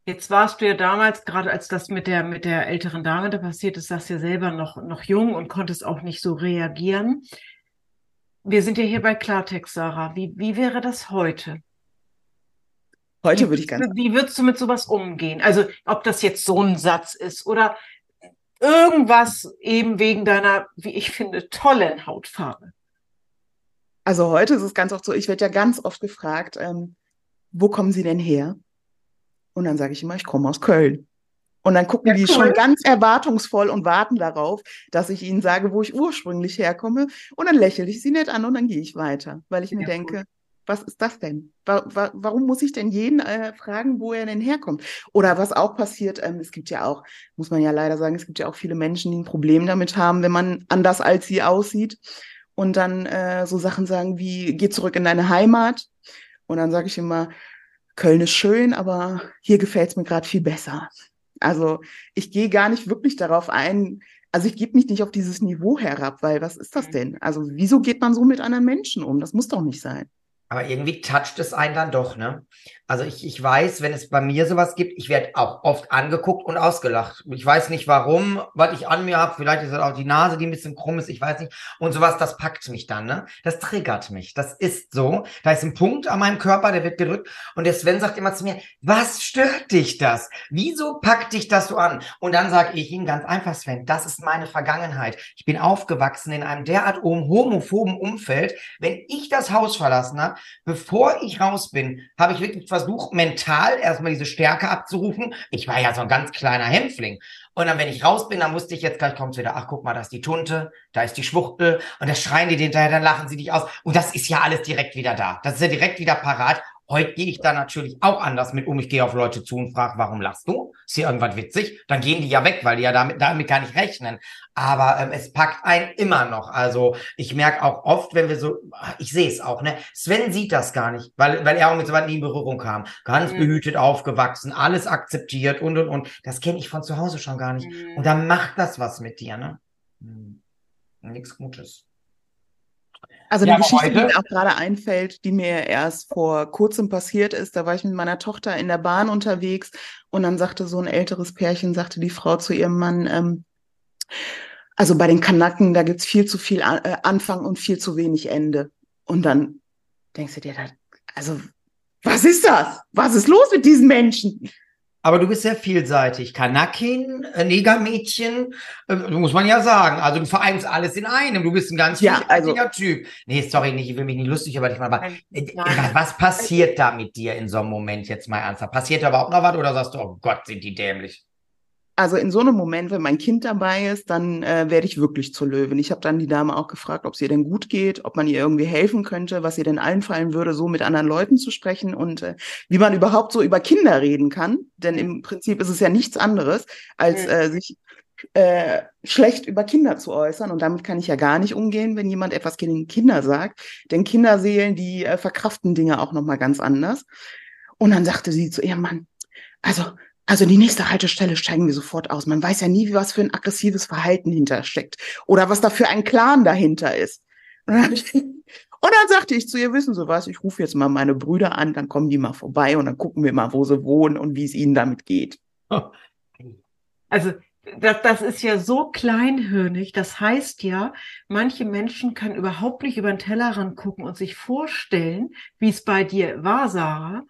Jetzt warst du ja damals, gerade als das mit der, mit der älteren Dame da passiert ist, sagst ja selber noch, noch jung und konntest auch nicht so reagieren. Wir sind ja hier bei Klartext, Sarah. Wie, wie wäre das heute? Heute würde ich ganz. Wie würdest du mit sowas umgehen? Also, ob das jetzt so ein Satz ist oder irgendwas eben wegen deiner, wie ich finde, tollen Hautfarbe. Also heute ist es ganz oft so, ich werde ja ganz oft gefragt, ähm, wo kommen Sie denn her? Und dann sage ich immer, ich komme aus Köln. Und dann gucken ja, die cool. schon ganz erwartungsvoll und warten darauf, dass ich ihnen sage, wo ich ursprünglich herkomme. Und dann lächle ich sie nicht an und dann gehe ich weiter, weil ich ja, mir denke, cool. Was ist das denn? Wa wa warum muss ich denn jeden äh, fragen, wo er denn herkommt? Oder was auch passiert, ähm, es gibt ja auch, muss man ja leider sagen, es gibt ja auch viele Menschen, die ein Problem damit haben, wenn man anders als sie aussieht. Und dann äh, so Sachen sagen wie, geh zurück in deine Heimat. Und dann sage ich immer, Köln ist schön, aber hier gefällt es mir gerade viel besser. Also ich gehe gar nicht wirklich darauf ein, also ich gebe mich nicht auf dieses Niveau herab, weil was ist das mhm. denn? Also wieso geht man so mit anderen Menschen um? Das muss doch nicht sein. Aber irgendwie toucht es einen dann doch, ne? Also ich, ich weiß, wenn es bei mir sowas gibt, ich werde auch oft angeguckt und ausgelacht. Ich weiß nicht warum, was ich an mir habe. Vielleicht ist es auch die Nase, die ein bisschen krumm ist, ich weiß nicht. Und sowas, das packt mich dann, ne? Das triggert mich. Das ist so. Da ist ein Punkt an meinem Körper, der wird gedrückt. Und der Sven sagt immer zu mir, was stört dich das? Wieso packt dich das so an? Und dann sage ich ihm ganz einfach, Sven, das ist meine Vergangenheit. Ich bin aufgewachsen in einem derart homophoben Umfeld. Wenn ich das Haus verlassen habe, bevor ich raus bin, habe ich wirklich versucht, mental erstmal diese Stärke abzurufen. Ich war ja so ein ganz kleiner Hämpfling. Und dann, wenn ich raus bin, dann musste ich jetzt gleich kommt wieder, ach, guck mal, da ist die Tunte, da ist die Schwuchtel und das schreien die hinterher, dann lachen sie dich aus. Und das ist ja alles direkt wieder da. Das ist ja direkt wieder parat. Heute gehe ich da natürlich auch anders mit um. Ich gehe auf Leute zu und frage, warum lachst du? Ist hier irgendwas witzig? Dann gehen die ja weg, weil die ja damit, damit gar nicht rechnen. Aber ähm, es packt einen immer noch. Also ich merke auch oft, wenn wir so, ich sehe es auch, ne? Sven sieht das gar nicht, weil, weil er auch mit so weit nie in Berührung kam. Ganz mhm. behütet aufgewachsen, alles akzeptiert und und und. Das kenne ich von zu Hause schon gar nicht. Mhm. Und dann macht das was mit dir, ne? Hm. Nichts Gutes. Also eine ja, Geschichte, die mir auch gerade einfällt, die mir erst vor kurzem passiert ist, da war ich mit meiner Tochter in der Bahn unterwegs und dann sagte so ein älteres Pärchen, sagte die Frau zu ihrem Mann, ähm, also bei den Kanaken, da gibt's viel zu viel äh, Anfang und viel zu wenig Ende. Und dann denkst du dir, also was ist das? Was ist los mit diesen Menschen? Aber du bist sehr vielseitig. Kanakin, äh, Negermädchen, äh, muss man ja sagen. Also du vereinst alles in einem. Du bist ein ganz ja, also, Typ. Nee, sorry, nicht, ich will mich nicht lustig über dich machen, aber äh, was passiert da mit dir in so einem Moment jetzt mal ernsthaft? Passiert da überhaupt noch was oder sagst du, oh Gott, sind die dämlich? Also in so einem Moment, wenn mein Kind dabei ist, dann äh, werde ich wirklich zur Löwin. Ich habe dann die Dame auch gefragt, ob es ihr denn gut geht, ob man ihr irgendwie helfen könnte, was ihr denn einfallen würde, so mit anderen Leuten zu sprechen und äh, wie man überhaupt so über Kinder reden kann. Denn im Prinzip ist es ja nichts anderes, als äh, sich äh, schlecht über Kinder zu äußern. Und damit kann ich ja gar nicht umgehen, wenn jemand etwas gegen Kinder sagt. Denn Kinderseelen, die äh, verkraften Dinge auch nochmal ganz anders. Und dann sagte sie zu ihrem Mann, also also die nächste Haltestelle steigen wir sofort aus. Man weiß ja nie, was für ein aggressives Verhalten hintersteckt oder was da für ein Clan dahinter ist. <laughs> Und dann, sagte ich zu ihr, wissen Sie was, ich rufe jetzt mal meine Brüder an, dann kommen die mal vorbei und dann gucken wir mal, wo sie wohnen und wie es ihnen damit geht. Also das, das ist ja so kleinhirnig. Das heißt ja, manche Menschen können überhaupt nicht über den Tellerrand gucken und sich vorstellen, wie es bei dir war, Sarah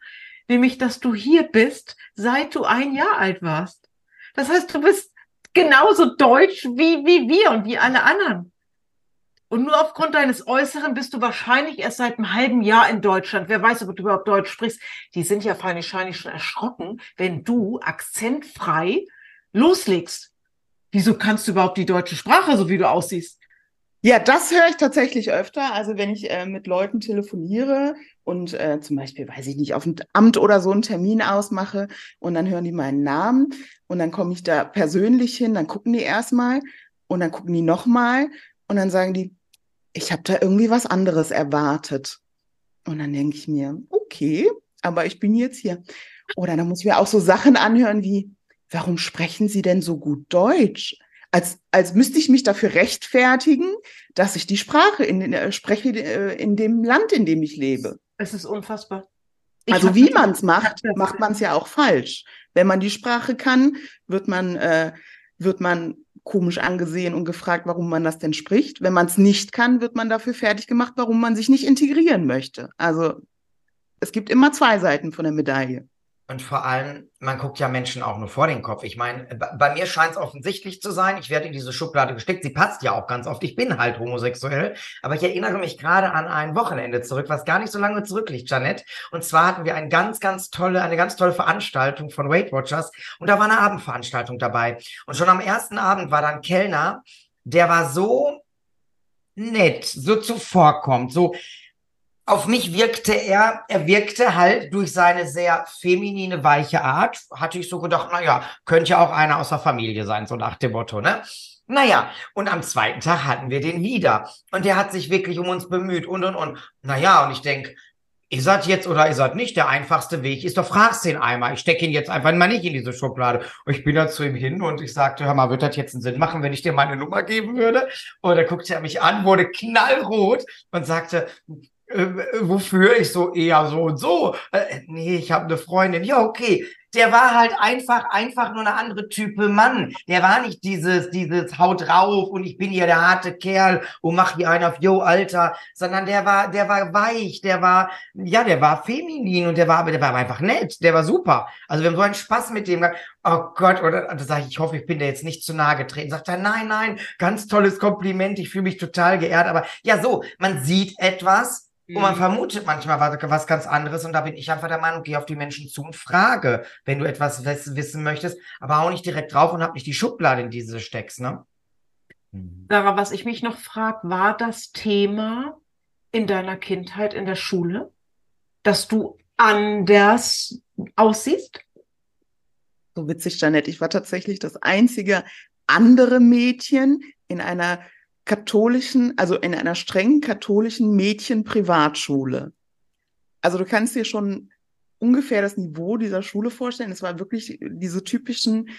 nämlich dass du hier bist, seit du ein Jahr alt warst. Das heißt, du bist genauso deutsch wie, wie wir und wie alle anderen. Und nur aufgrund deines Äußeren bist du wahrscheinlich erst seit einem halben Jahr in Deutschland. Wer weiß, ob du überhaupt Deutsch sprichst. Die sind ja wahrscheinlich schon erschrocken, wenn du akzentfrei loslegst. Wieso kannst du überhaupt die deutsche Sprache, so wie du aussiehst? Ja, das höre ich tatsächlich öfter. Also wenn ich äh, mit Leuten telefoniere und äh, zum Beispiel, weiß ich nicht, auf dem Amt oder so einen Termin ausmache und dann hören die meinen Namen und dann komme ich da persönlich hin, dann gucken die erstmal und dann gucken die nochmal und dann sagen die, ich habe da irgendwie was anderes erwartet. Und dann denke ich mir, okay, aber ich bin jetzt hier. Oder dann muss ich mir auch so Sachen anhören wie, warum sprechen Sie denn so gut Deutsch? als, als müsste ich mich dafür rechtfertigen, dass ich die Sprache in, äh, spreche äh, in dem Land, in dem ich lebe. Es ist unfassbar. also wie man es macht, macht man es ja auch falsch. Wenn man die Sprache kann, wird man, äh, wird man komisch angesehen und gefragt, warum man das denn spricht. Wenn man es nicht kann, wird man dafür fertig gemacht, warum man sich nicht integrieren möchte. Also es gibt immer zwei Seiten von der Medaille. Und vor allem, man guckt ja Menschen auch nur vor den Kopf. Ich meine, bei mir scheint es offensichtlich zu sein, ich werde in diese Schublade gesteckt. Sie passt ja auch ganz oft. Ich bin halt homosexuell. Aber ich erinnere mich gerade an ein Wochenende zurück, was gar nicht so lange zurückliegt, Janet. Und zwar hatten wir eine ganz, ganz tolle, eine ganz tolle Veranstaltung von Weight Watchers. Und da war eine Abendveranstaltung dabei. Und schon am ersten Abend war dann Kellner, der war so nett, so zuvorkommt, so, auf mich wirkte er, er wirkte halt durch seine sehr feminine, weiche Art, hatte ich so gedacht, naja, könnte ja auch einer aus der Familie sein, so nach dem Motto, ne? Naja, und am zweiten Tag hatten wir den wieder. Und der hat sich wirklich um uns bemüht und und und. Naja, und ich denk, ihr seid jetzt oder ihr seid nicht, der einfachste Weg ist doch, fragst den einmal. Ich stecke ihn jetzt einfach mal nicht in diese Schublade. Und ich bin dann zu ihm hin und ich sagte, hör mal, wird das jetzt einen Sinn machen, wenn ich dir meine Nummer geben würde? Und er guckte er mich an, wurde knallrot und sagte, äh, wofür ich so eher so und so. Äh, nee, ich habe eine Freundin. Ja, okay. Der war halt einfach, einfach nur eine andere Type Mann. Der war nicht dieses, dieses Haut drauf und ich bin hier der harte Kerl und mach hier einen auf Yo, Alter, sondern der war, der war weich, der war, ja, der war feminin und der war, aber der war einfach nett, der war super. Also wir haben so einen Spaß mit dem. Oh Gott, oder da sage ich, ich hoffe, ich bin dir jetzt nicht zu nahe getreten. Sagt er, nein, nein, ganz tolles Kompliment, ich fühle mich total geehrt. Aber ja, so, man sieht etwas, und man mhm. vermutet manchmal was, was, ganz anderes und da bin ich einfach der Meinung, geh auf die Menschen zu und frage, wenn du etwas wissen möchtest, aber hau nicht direkt drauf und hab nicht die Schublade, in diese steckst, ne? Mhm. Sarah, was ich mich noch frage, war das Thema in deiner Kindheit in der Schule, dass du anders aussiehst? So witzig, Janette. Ich war tatsächlich das einzige andere Mädchen in einer katholischen, also in einer strengen katholischen Mädchen-Privatschule. Also du kannst dir schon ungefähr das Niveau dieser Schule vorstellen. Es war wirklich diese typischen,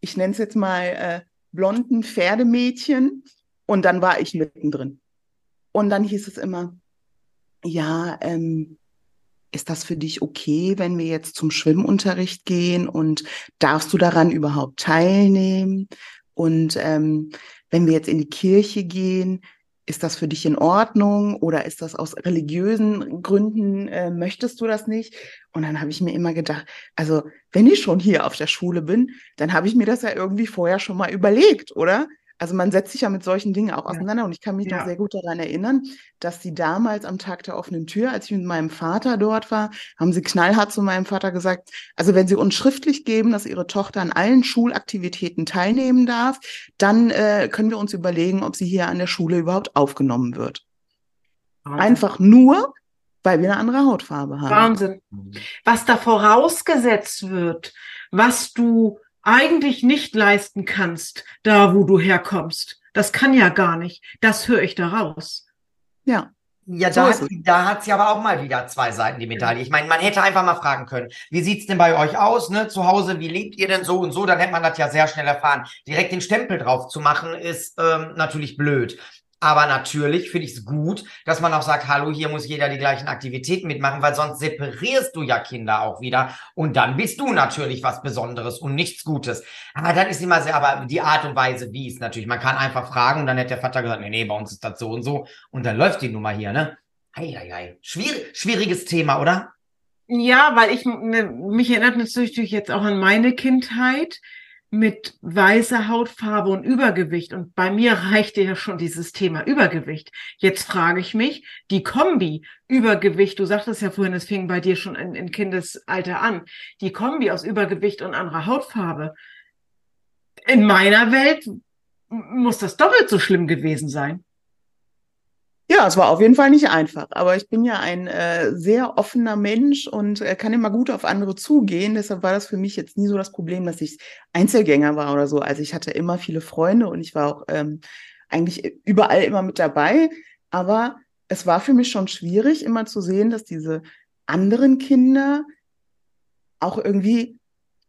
ich nenne es jetzt mal äh, blonden Pferdemädchen. Und dann war ich mittendrin. Und dann hieß es immer, ja, ähm, ist das für dich okay, wenn wir jetzt zum Schwimmunterricht gehen und darfst du daran überhaupt teilnehmen? Und ähm, wenn wir jetzt in die Kirche gehen, ist das für dich in Ordnung oder ist das aus religiösen Gründen, äh, möchtest du das nicht? Und dann habe ich mir immer gedacht, also wenn ich schon hier auf der Schule bin, dann habe ich mir das ja irgendwie vorher schon mal überlegt, oder? Also man setzt sich ja mit solchen Dingen auch auseinander. Und ich kann mich ja. noch sehr gut daran erinnern, dass sie damals am Tag der offenen Tür, als ich mit meinem Vater dort war, haben sie knallhart zu meinem Vater gesagt, also wenn sie uns schriftlich geben, dass ihre Tochter an allen Schulaktivitäten teilnehmen darf, dann äh, können wir uns überlegen, ob sie hier an der Schule überhaupt aufgenommen wird. Wahnsinn. Einfach nur, weil wir eine andere Hautfarbe haben. Wahnsinn. Was da vorausgesetzt wird, was du eigentlich nicht leisten kannst, da wo du herkommst. Das kann ja gar nicht. Das höre ich daraus. Ja. Ja, da, so hat, da hat sie aber auch mal wieder zwei Seiten, die Medaille. Ich meine, man hätte einfach mal fragen können, wie sieht's denn bei euch aus, ne? Zu Hause, wie lebt ihr denn so und so? Dann hätte man das ja sehr schnell erfahren. Direkt den Stempel drauf zu machen, ist ähm, natürlich blöd. Aber natürlich finde ich es gut, dass man auch sagt, hallo, hier muss jeder die gleichen Aktivitäten mitmachen, weil sonst separierst du ja Kinder auch wieder und dann bist du natürlich was Besonderes und nichts Gutes. Aber dann ist immer sehr, aber die Art und Weise, wie es natürlich, man kann einfach fragen und dann hätte der Vater gesagt, nee, nee, bei uns ist das so und so und dann läuft die Nummer hier, ne? Eieiei. Schwierig, schwieriges Thema, oder? Ja, weil ich, mich erinnert natürlich jetzt auch an meine Kindheit mit weißer Hautfarbe und Übergewicht. Und bei mir <laughs> reichte ja schon dieses Thema Übergewicht. Jetzt frage ich mich, die Kombi Übergewicht, du sagtest ja vorhin, es fing bei dir schon in, in Kindesalter an, die Kombi aus Übergewicht und anderer Hautfarbe. In meiner Welt muss das doppelt so schlimm gewesen sein. Ja, es war auf jeden Fall nicht einfach, aber ich bin ja ein äh, sehr offener Mensch und äh, kann immer gut auf andere zugehen. Deshalb war das für mich jetzt nie so das Problem, dass ich Einzelgänger war oder so. Also ich hatte immer viele Freunde und ich war auch ähm, eigentlich überall immer mit dabei. Aber es war für mich schon schwierig, immer zu sehen, dass diese anderen Kinder auch irgendwie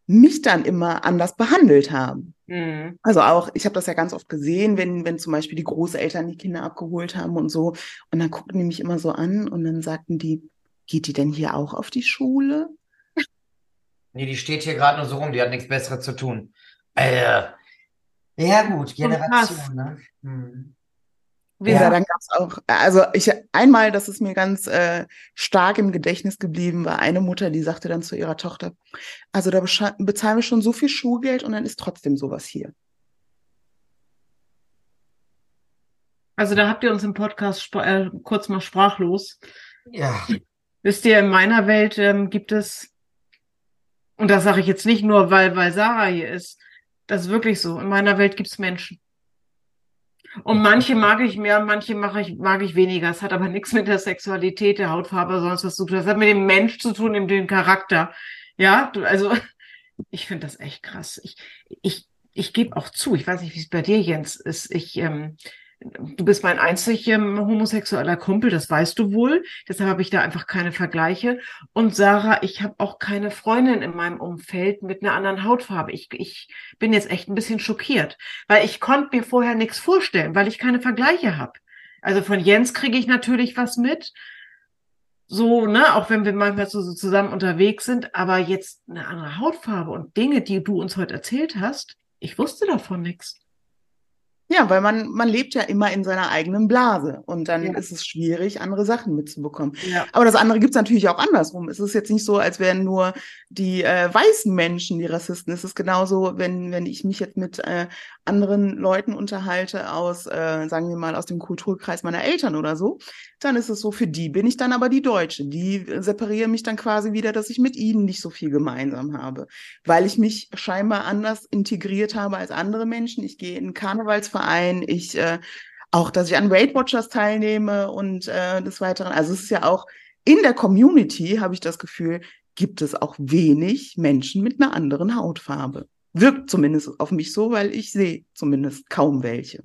mich dann immer anders behandelt haben. Mhm. Also auch, ich habe das ja ganz oft gesehen, wenn, wenn zum Beispiel die Großeltern die Kinder abgeholt haben und so. Und dann guckten die mich immer so an und dann sagten die, geht die denn hier auch auf die Schule? Nee, die steht hier gerade nur so rum, die hat nichts Besseres zu tun. Äh, ja, gut, Generation, ne? Hm. Ja, dann gab es auch, also ich einmal, das ist mir ganz äh, stark im Gedächtnis geblieben, war eine Mutter, die sagte dann zu ihrer Tochter, also da bezahlen wir schon so viel Schulgeld und dann ist trotzdem sowas hier. Also da habt ihr uns im Podcast äh, kurz mal sprachlos. Ja. Wisst ihr, in meiner Welt ähm, gibt es, und das sage ich jetzt nicht nur, weil, weil Sarah hier ist, das ist wirklich so, in meiner Welt gibt es Menschen. Und manche mag ich mehr, manche mag ich, mag ich weniger. Es hat aber nichts mit der Sexualität, der Hautfarbe, sonst was zu tun. Das hat mit dem Mensch zu tun, mit dem Charakter. Ja, du, also <laughs> ich finde das echt krass. Ich, ich, ich gebe auch zu, ich weiß nicht, wie es bei dir, Jens, ist. Ich, ähm, du bist mein einzig ähm, homosexueller Kumpel, das weißt du wohl. Deshalb habe ich da einfach keine Vergleiche. Und Sarah, ich habe auch keine Freundin in meinem Umfeld mit einer anderen Hautfarbe. Ich, ich bin jetzt echt ein bisschen schockiert, weil ich konnte mir vorher nichts vorstellen, weil ich keine Vergleiche habe. Also von Jens kriege ich natürlich was mit. So, ne, auch wenn wir manchmal so, so zusammen unterwegs sind, aber jetzt eine andere Hautfarbe und Dinge, die du uns heute erzählt hast, ich wusste davon nichts. Ja, weil man, man lebt ja immer in seiner eigenen Blase und dann ja. ist es schwierig, andere Sachen mitzubekommen. Ja. Aber das andere gibt es natürlich auch andersrum. Es ist jetzt nicht so, als wären nur die äh, weißen Menschen die Rassisten. Es ist genauso, wenn, wenn ich mich jetzt mit äh, anderen Leuten unterhalte aus, äh, sagen wir mal, aus dem Kulturkreis meiner Eltern oder so, dann ist es so, für die bin ich dann aber die Deutsche. Die separieren mich dann quasi wieder, dass ich mit ihnen nicht so viel gemeinsam habe, weil ich mich scheinbar anders integriert habe als andere Menschen. Ich gehe in einen Karnevalsverein, ich äh, auch, dass ich an Weight Watchers teilnehme und äh, des Weiteren. Also es ist ja auch in der Community, habe ich das Gefühl, gibt es auch wenig Menschen mit einer anderen Hautfarbe. Wirkt zumindest auf mich so, weil ich sehe zumindest kaum welche.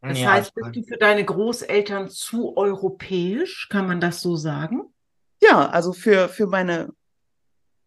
Das ja, heißt, bist du für deine Großeltern zu europäisch? Kann man das so sagen? Ja, also für, für meine,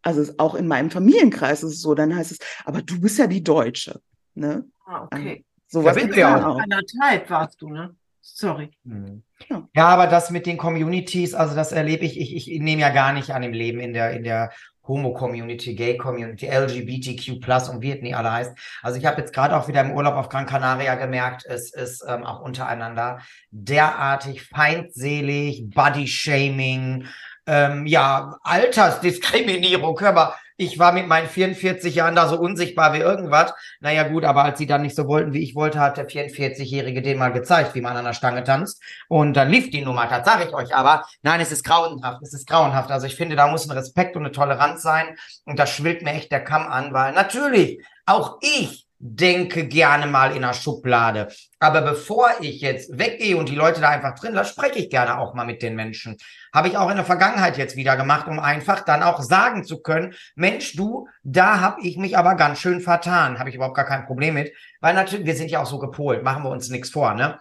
also auch in meinem Familienkreis ist es so, dann heißt es, aber du bist ja die Deutsche. Ne? Ah, okay. So was ja, ja auch. Anderthalb warst du, ne? Sorry. Hm. Ja. ja. aber das mit den Communities, also das erlebe ich, ich, ich nehme ja gar nicht an dem Leben in der, in der Homo-Community, Gay-Community, LGBTQ+, und wie es nie alle heißt. Also ich habe jetzt gerade auch wieder im Urlaub auf Gran Canaria gemerkt, es ist ähm, auch untereinander derartig feindselig, Body-Shaming, ähm, ja, Altersdiskriminierung, hör mal, ich war mit meinen 44 Jahren da so unsichtbar wie irgendwas. Naja, gut, aber als sie dann nicht so wollten, wie ich wollte, hat der 44-Jährige den mal gezeigt, wie man an der Stange tanzt. Und dann lief die Nummer, das sage ich euch. Aber nein, es ist grauenhaft, es ist grauenhaft. Also ich finde, da muss ein Respekt und eine Toleranz sein. Und da schwillt mir echt der Kamm an, weil natürlich, auch ich denke gerne mal in der Schublade. Aber bevor ich jetzt weggehe und die Leute da einfach drin lasse, spreche ich gerne auch mal mit den Menschen. Habe ich auch in der Vergangenheit jetzt wieder gemacht, um einfach dann auch sagen zu können, Mensch, du, da habe ich mich aber ganz schön vertan. Habe ich überhaupt gar kein Problem mit. Weil natürlich, wir sind ja auch so gepolt, machen wir uns nichts vor, ne?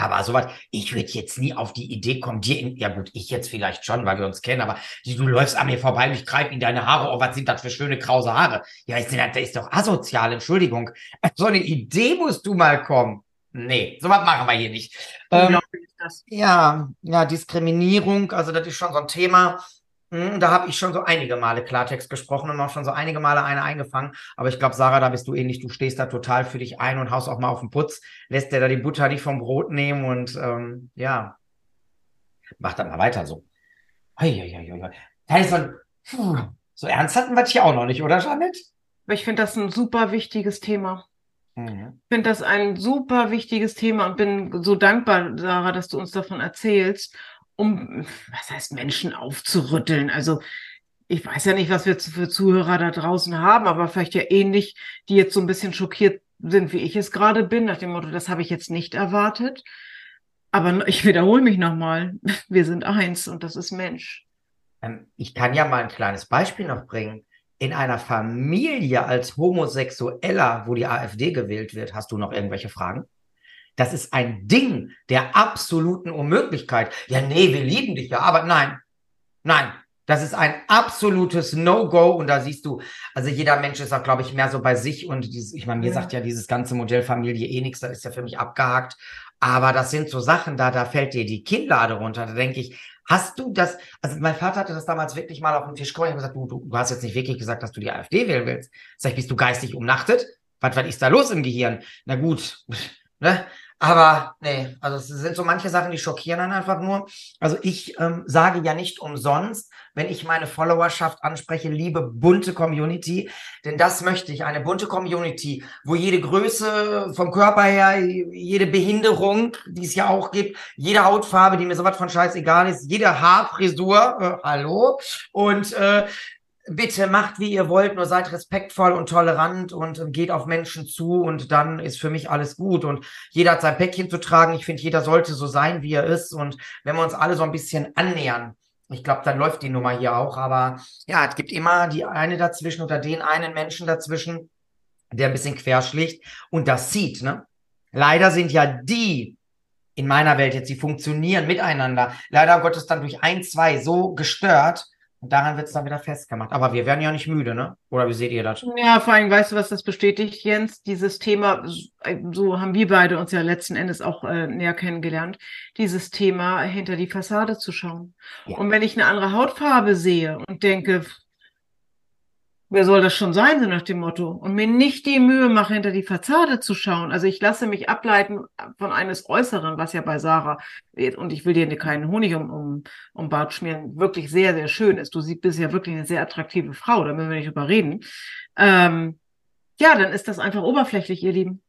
Aber sowas, ich würde jetzt nie auf die Idee kommen, dir in, ja gut, ich jetzt vielleicht schon, weil wir uns kennen, aber die, du läufst an mir vorbei und ich greife in deine Haare, oh, was sind das für schöne krause Haare? Ja, ich, das ist doch asozial, Entschuldigung. <laughs> So eine Idee musst du mal kommen. Nee, sowas machen wir hier nicht. Ähm, ja, ja, Diskriminierung, also das ist schon so ein Thema. Hm, da habe ich schon so einige Male Klartext gesprochen und auch schon so einige Male eine eingefangen. Aber ich glaube, Sarah, da bist du ähnlich. Du stehst da total für dich ein und haust auch mal auf den Putz, lässt dir da die Butter nicht vom Brot nehmen und ähm, ja, mach dann mal weiter so. Puh, so ernst hatten wir das hier auch noch nicht, oder Janet? Ich finde das ein super wichtiges Thema. Mhm. Ich finde das ein super wichtiges Thema und bin so dankbar, Sarah, dass du uns davon erzählst um, was heißt Menschen aufzurütteln? Also ich weiß ja nicht, was wir für Zuhörer da draußen haben, aber vielleicht ja ähnlich, die jetzt so ein bisschen schockiert sind, wie ich es gerade bin, nach dem Motto, das habe ich jetzt nicht erwartet. Aber ich wiederhole mich nochmal, <laughs> wir sind eins und das ist Mensch. Ähm, ich kann ja mal ein kleines Beispiel noch bringen. In einer Familie als Homosexueller, wo die AfD gewählt wird, hast du noch irgendwelche Fragen? Das ist ein Ding der absoluten Unmöglichkeit. Ja, nee, wir lieben dich ja, aber nein, nein. Das ist ein absolutes No-Go und da siehst du, also jeder Mensch ist auch, glaube ich, mehr so bei sich und dieses, ich meine, mir ja. sagt ja dieses ganze Modell Familie eh nichts, das ist ja für mich abgehakt. Aber das sind so Sachen, da, da fällt dir die Kinnlade runter. Da denke ich, Hast du das, also mein Vater hatte das damals wirklich mal auf den Tisch gekommen. Ich habe gesagt, du, du, du hast jetzt nicht wirklich gesagt, dass du die AfD wählen willst. Sag ich, bist du geistig umnachtet? Was, was ist da los im Gehirn? Na gut, ne? Aber nee, also es sind so manche Sachen, die schockieren dann einfach nur. Also ich ähm, sage ja nicht umsonst, wenn ich meine Followerschaft anspreche, liebe bunte Community, denn das möchte ich, eine bunte Community, wo jede Größe vom Körper her, jede Behinderung, die es ja auch gibt, jede Hautfarbe, die mir sowas von scheißegal ist, jede Haarfrisur, äh, hallo, und äh, bitte macht, wie ihr wollt, nur seid respektvoll und tolerant und geht auf Menschen zu und dann ist für mich alles gut. Und jeder hat sein Päckchen zu tragen. Ich finde, jeder sollte so sein, wie er ist. Und wenn wir uns alle so ein bisschen annähern, ich glaube, dann läuft die Nummer hier auch. Aber ja, es gibt immer die eine dazwischen oder den einen Menschen dazwischen, der ein bisschen querschlicht und das sieht, ne? Leider sind ja die, in meiner Welt jetzt, die funktionieren miteinander, leider Gottes dann durch ein, zwei so gestört, und daran wird es dann wieder festgemacht. Aber wir werden ja nicht müde, ne? Oder wie seht ihr das? Ja, vor allem, weißt du, was das bestätigt, Jens? Dieses Thema, so haben wir beide uns ja letzten Endes auch äh, näher kennengelernt, dieses Thema hinter die Fassade zu schauen. Ja. Und wenn ich eine andere Hautfarbe sehe und denke, Wer soll das schon sein, so nach dem Motto? Und mir nicht die Mühe mache, hinter die Fassade zu schauen. Also ich lasse mich ableiten von eines Äußeren, was ja bei Sarah, und ich will dir keinen Honig um, um, um Bart schmieren, wirklich sehr, sehr schön ist. Du bist ja wirklich eine sehr attraktive Frau, da müssen wir nicht überreden. Ähm, ja, dann ist das einfach oberflächlich, ihr Lieben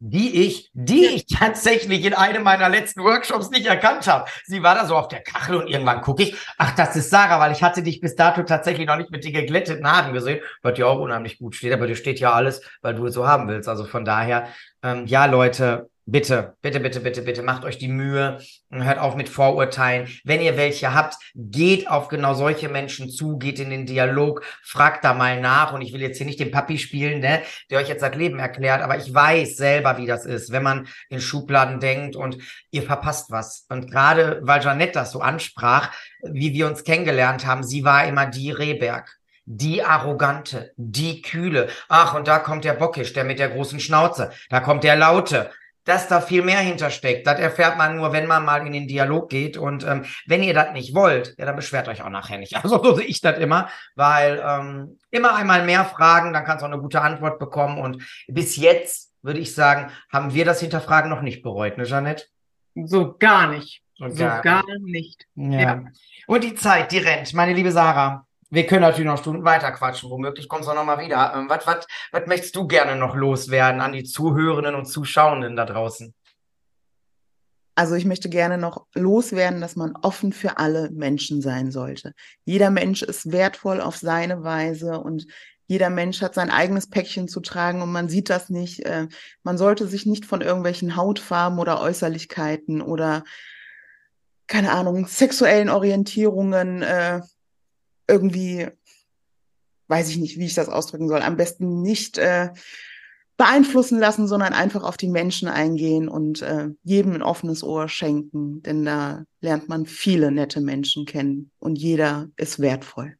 die ich, die ich tatsächlich in einem meiner letzten Workshops nicht erkannt habe. Sie war da so auf der Kachel und irgendwann gucke ich, ach, das ist Sarah, weil ich hatte dich bis dato tatsächlich noch nicht mit den geglätteten Haaren gesehen, was dir auch unheimlich gut steht, aber dir steht ja alles, weil du es so haben willst. Also von daher, ähm, ja, Leute, Bitte, bitte, bitte, bitte, bitte, macht euch die Mühe hört auf mit Vorurteilen. Wenn ihr welche habt, geht auf genau solche Menschen zu, geht in den Dialog, fragt da mal nach. Und ich will jetzt hier nicht den Papi spielen, ne, der euch jetzt das Leben erklärt, aber ich weiß selber, wie das ist, wenn man in Schubladen denkt und ihr verpasst was. Und gerade weil Janette das so ansprach, wie wir uns kennengelernt haben, sie war immer die Rehberg die Arrogante, die Kühle. Ach, und da kommt der Bockisch, der mit der großen Schnauze. Da kommt der Laute dass da viel mehr hintersteckt. Das erfährt man nur, wenn man mal in den Dialog geht. Und ähm, wenn ihr das nicht wollt, ja, dann beschwert euch auch nachher nicht. <laughs> Also so sehe ich das immer, weil ähm, immer einmal mehr fragen, dann kannst du auch eine gute Antwort bekommen. Und bis jetzt, würde ich sagen, haben wir das Hinterfragen noch nicht bereut, ne, Jeanette? So gar nicht. So, so gar, gar, nicht. Ja. ja. Und die Zeit, die rennt, meine liebe Sarah wir können natürlich noch Stunden weiter quatschen. Womöglich kommst du noch mal wieder. Ähm, was, was, was möchtest du gerne noch loswerden an die Zuhörenden und Zuschauenden da draußen? Also ich möchte gerne noch loswerden, dass man offen für alle Menschen sein sollte. Jeder Mensch ist wertvoll auf seine Weise und jeder Mensch hat sein eigenes Päckchen zu tragen und man sieht das nicht. Äh, man sollte sich nicht von irgendwelchen Hautfarben oder Äußerlichkeiten oder keine Ahnung, sexuellen Orientierungen äh, irgendwie, weiß ich nicht, wie ich das ausdrücken soll, am besten nicht äh, beeinflussen lassen, sondern einfach auf die Menschen eingehen und äh, jedem ein offenes Ohr schenken, denn da lernt man viele nette Menschen kennen und jeder ist wertvoll.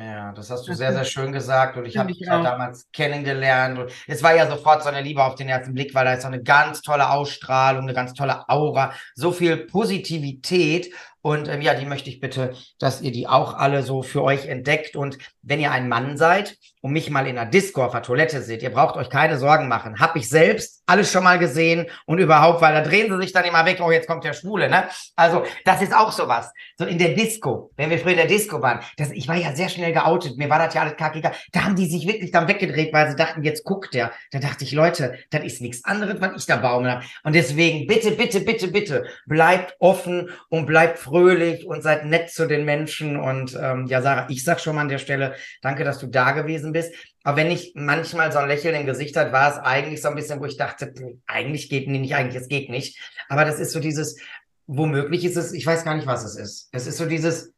Ja, das hast du sehr, sehr schön gesagt und ich habe dich ja damals kennengelernt und es war ja sofort so eine Liebe auf den ersten Blick, weil da ist so eine ganz tolle Ausstrahlung, eine ganz tolle Aura, so viel Positivität und ähm, ja, die möchte ich bitte, dass ihr die auch alle so für euch entdeckt. Und wenn ihr ein Mann seid und mich mal in einer Disco auf der Toilette seht, ihr braucht euch keine Sorgen machen. Hab ich selbst alles schon mal gesehen und überhaupt, weil da drehen sie sich dann immer weg, oh, jetzt kommt der Schwule, ne? Also, das ist auch sowas. So in der Disco, wenn wir früher in der Disco waren, das, ich war ja sehr schnell geoutet, mir war das ja alles kackiger. Da haben die sich wirklich dann weggedreht, weil sie dachten, jetzt guckt der. Da dachte ich, Leute, das ist nichts anderes, was ich da baumel. Und deswegen, bitte, bitte, bitte, bitte, bleibt offen und bleibt fröhlich und seid nett zu den Menschen. Und ähm, ja, Sarah, ich sag schon mal an der Stelle, danke, dass du da gewesen bist. Aber wenn ich manchmal so ein Lächeln im Gesicht hat, war es eigentlich so ein bisschen, wo ich dachte, eigentlich geht nicht, eigentlich, es geht nicht. Aber das ist so dieses, womöglich ist es, ich weiß gar nicht, was es ist. Es ist so dieses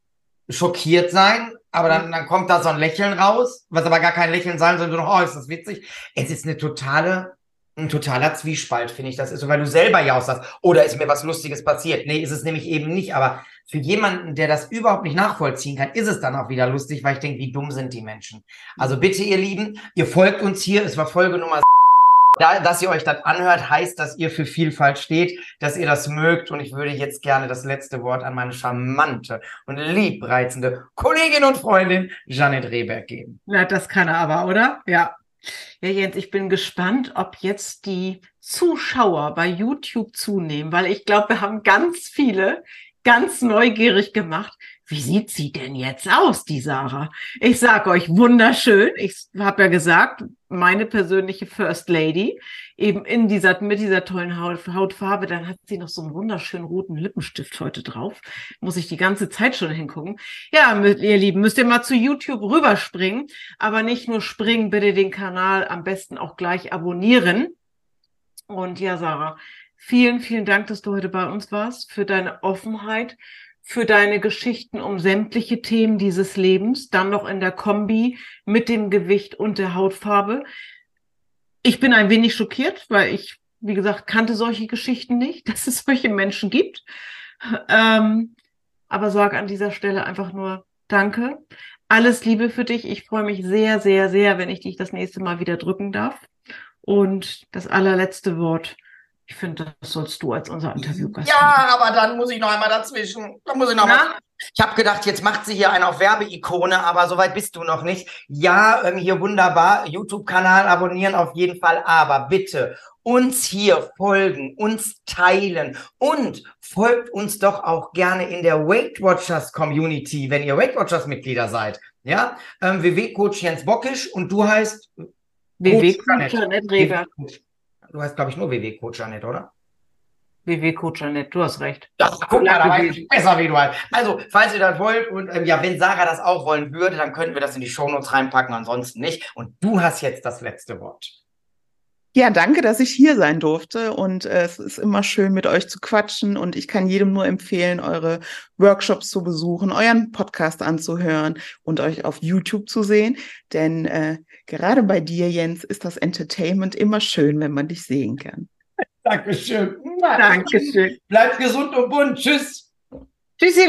schockiert sein, aber dann, dann kommt da so ein Lächeln raus, was aber gar kein Lächeln sein soll, sondern, oh, ist das witzig. Es ist eine totale ein totaler Zwiespalt, finde ich. Das ist so, weil du selber ja auch sagst, oder ist mir was Lustiges passiert. Nee, ist es nämlich eben nicht. Aber für jemanden, der das überhaupt nicht nachvollziehen kann, ist es dann auch wieder lustig, weil ich denke, wie dumm sind die Menschen. Also bitte, ihr Lieben, ihr folgt uns hier. Es war Folge Nummer da, dass ihr euch das anhört, heißt, dass ihr für Vielfalt steht, dass ihr das mögt. Und ich würde jetzt gerne das letzte Wort an meine charmante und liebreizende Kollegin und Freundin Janet Rehberg geben. Ja, das kann er aber, oder? Ja. Ja, Jens, ich bin gespannt, ob jetzt die Zuschauer bei YouTube zunehmen, weil ich glaube, wir haben ganz viele ganz neugierig gemacht. Wie sieht sie denn jetzt aus, die Sarah? Ich sag euch, wunderschön. Ich habe ja gesagt, meine persönliche First Lady, eben in dieser, mit dieser tollen Haut, Hautfarbe. Dann hat sie noch so einen wunderschönen roten Lippenstift heute drauf. Muss ich die ganze Zeit schon hingucken. Ja, ihr Lieben, müsst ihr mal zu YouTube rüberspringen. Aber nicht nur springen, bitte den Kanal am besten auch gleich abonnieren. Und ja, Sarah, vielen, vielen Dank, dass du heute bei uns warst, für deine Offenheit, für deine Geschichten um sämtliche Themen dieses Lebens, dann noch in der Kombi mit dem Gewicht und der Hautfarbe. Ich bin ein wenig schockiert, weil ich, wie gesagt, kannte solche Geschichten nicht, <laughs> dass es solche Menschen gibt. Ähm, aber sag an dieser Stelle einfach nur Danke. Alles Liebe für dich. Ich freue mich sehr, sehr, sehr, wenn ich dich das nächste Mal wieder drücken darf. Und das allerletzte Wort ich finde, das sollst du als unser Interviewgast. Ja, machen. aber dann muss ich noch einmal dazwischen. Da muss ich noch mal. Ich habe gedacht, jetzt macht sie hier eine auf Werbeikone, aber soweit bist du noch nicht. Ja, ähm, hier wunderbar. YouTube-Kanal abonnieren auf jeden Fall. Aber bitte uns hier folgen, uns teilen und folgt uns doch auch gerne in der Weight Watchers Community, wenn ihr Weight Watchers Mitglieder seid. Ja, ähm, WW-Coach Jens Bockisch und du heißt WW-Coach Janet Reger. Du heißt, glaube ich, nur WW-Coach Janet, oder? WW-Coach Janet, du hast recht. Ja, guck mal, da weiß ich besser, wie du halt. Also, falls ihr das wollt und ähm, ja, wenn Sarah das auch wollen würde, dann könnten wir das in die Shownotes reinpacken, ansonsten nicht. Und du hast jetzt das letzte Wort. Ja, danke, dass ich hier sein durfte und äh, es ist immer schön mit euch zu quatschen und ich kann jedem nur empfehlen, eure Workshops zu besuchen, euren Podcast anzuhören und euch auf YouTube zu sehen, denn äh, gerade bei dir, Jens, ist das Entertainment immer schön, wenn man dich sehen kann. Dankeschön. Dankeschön. Bleibt gesund und bunt. Tschüss. Tschüss, ihr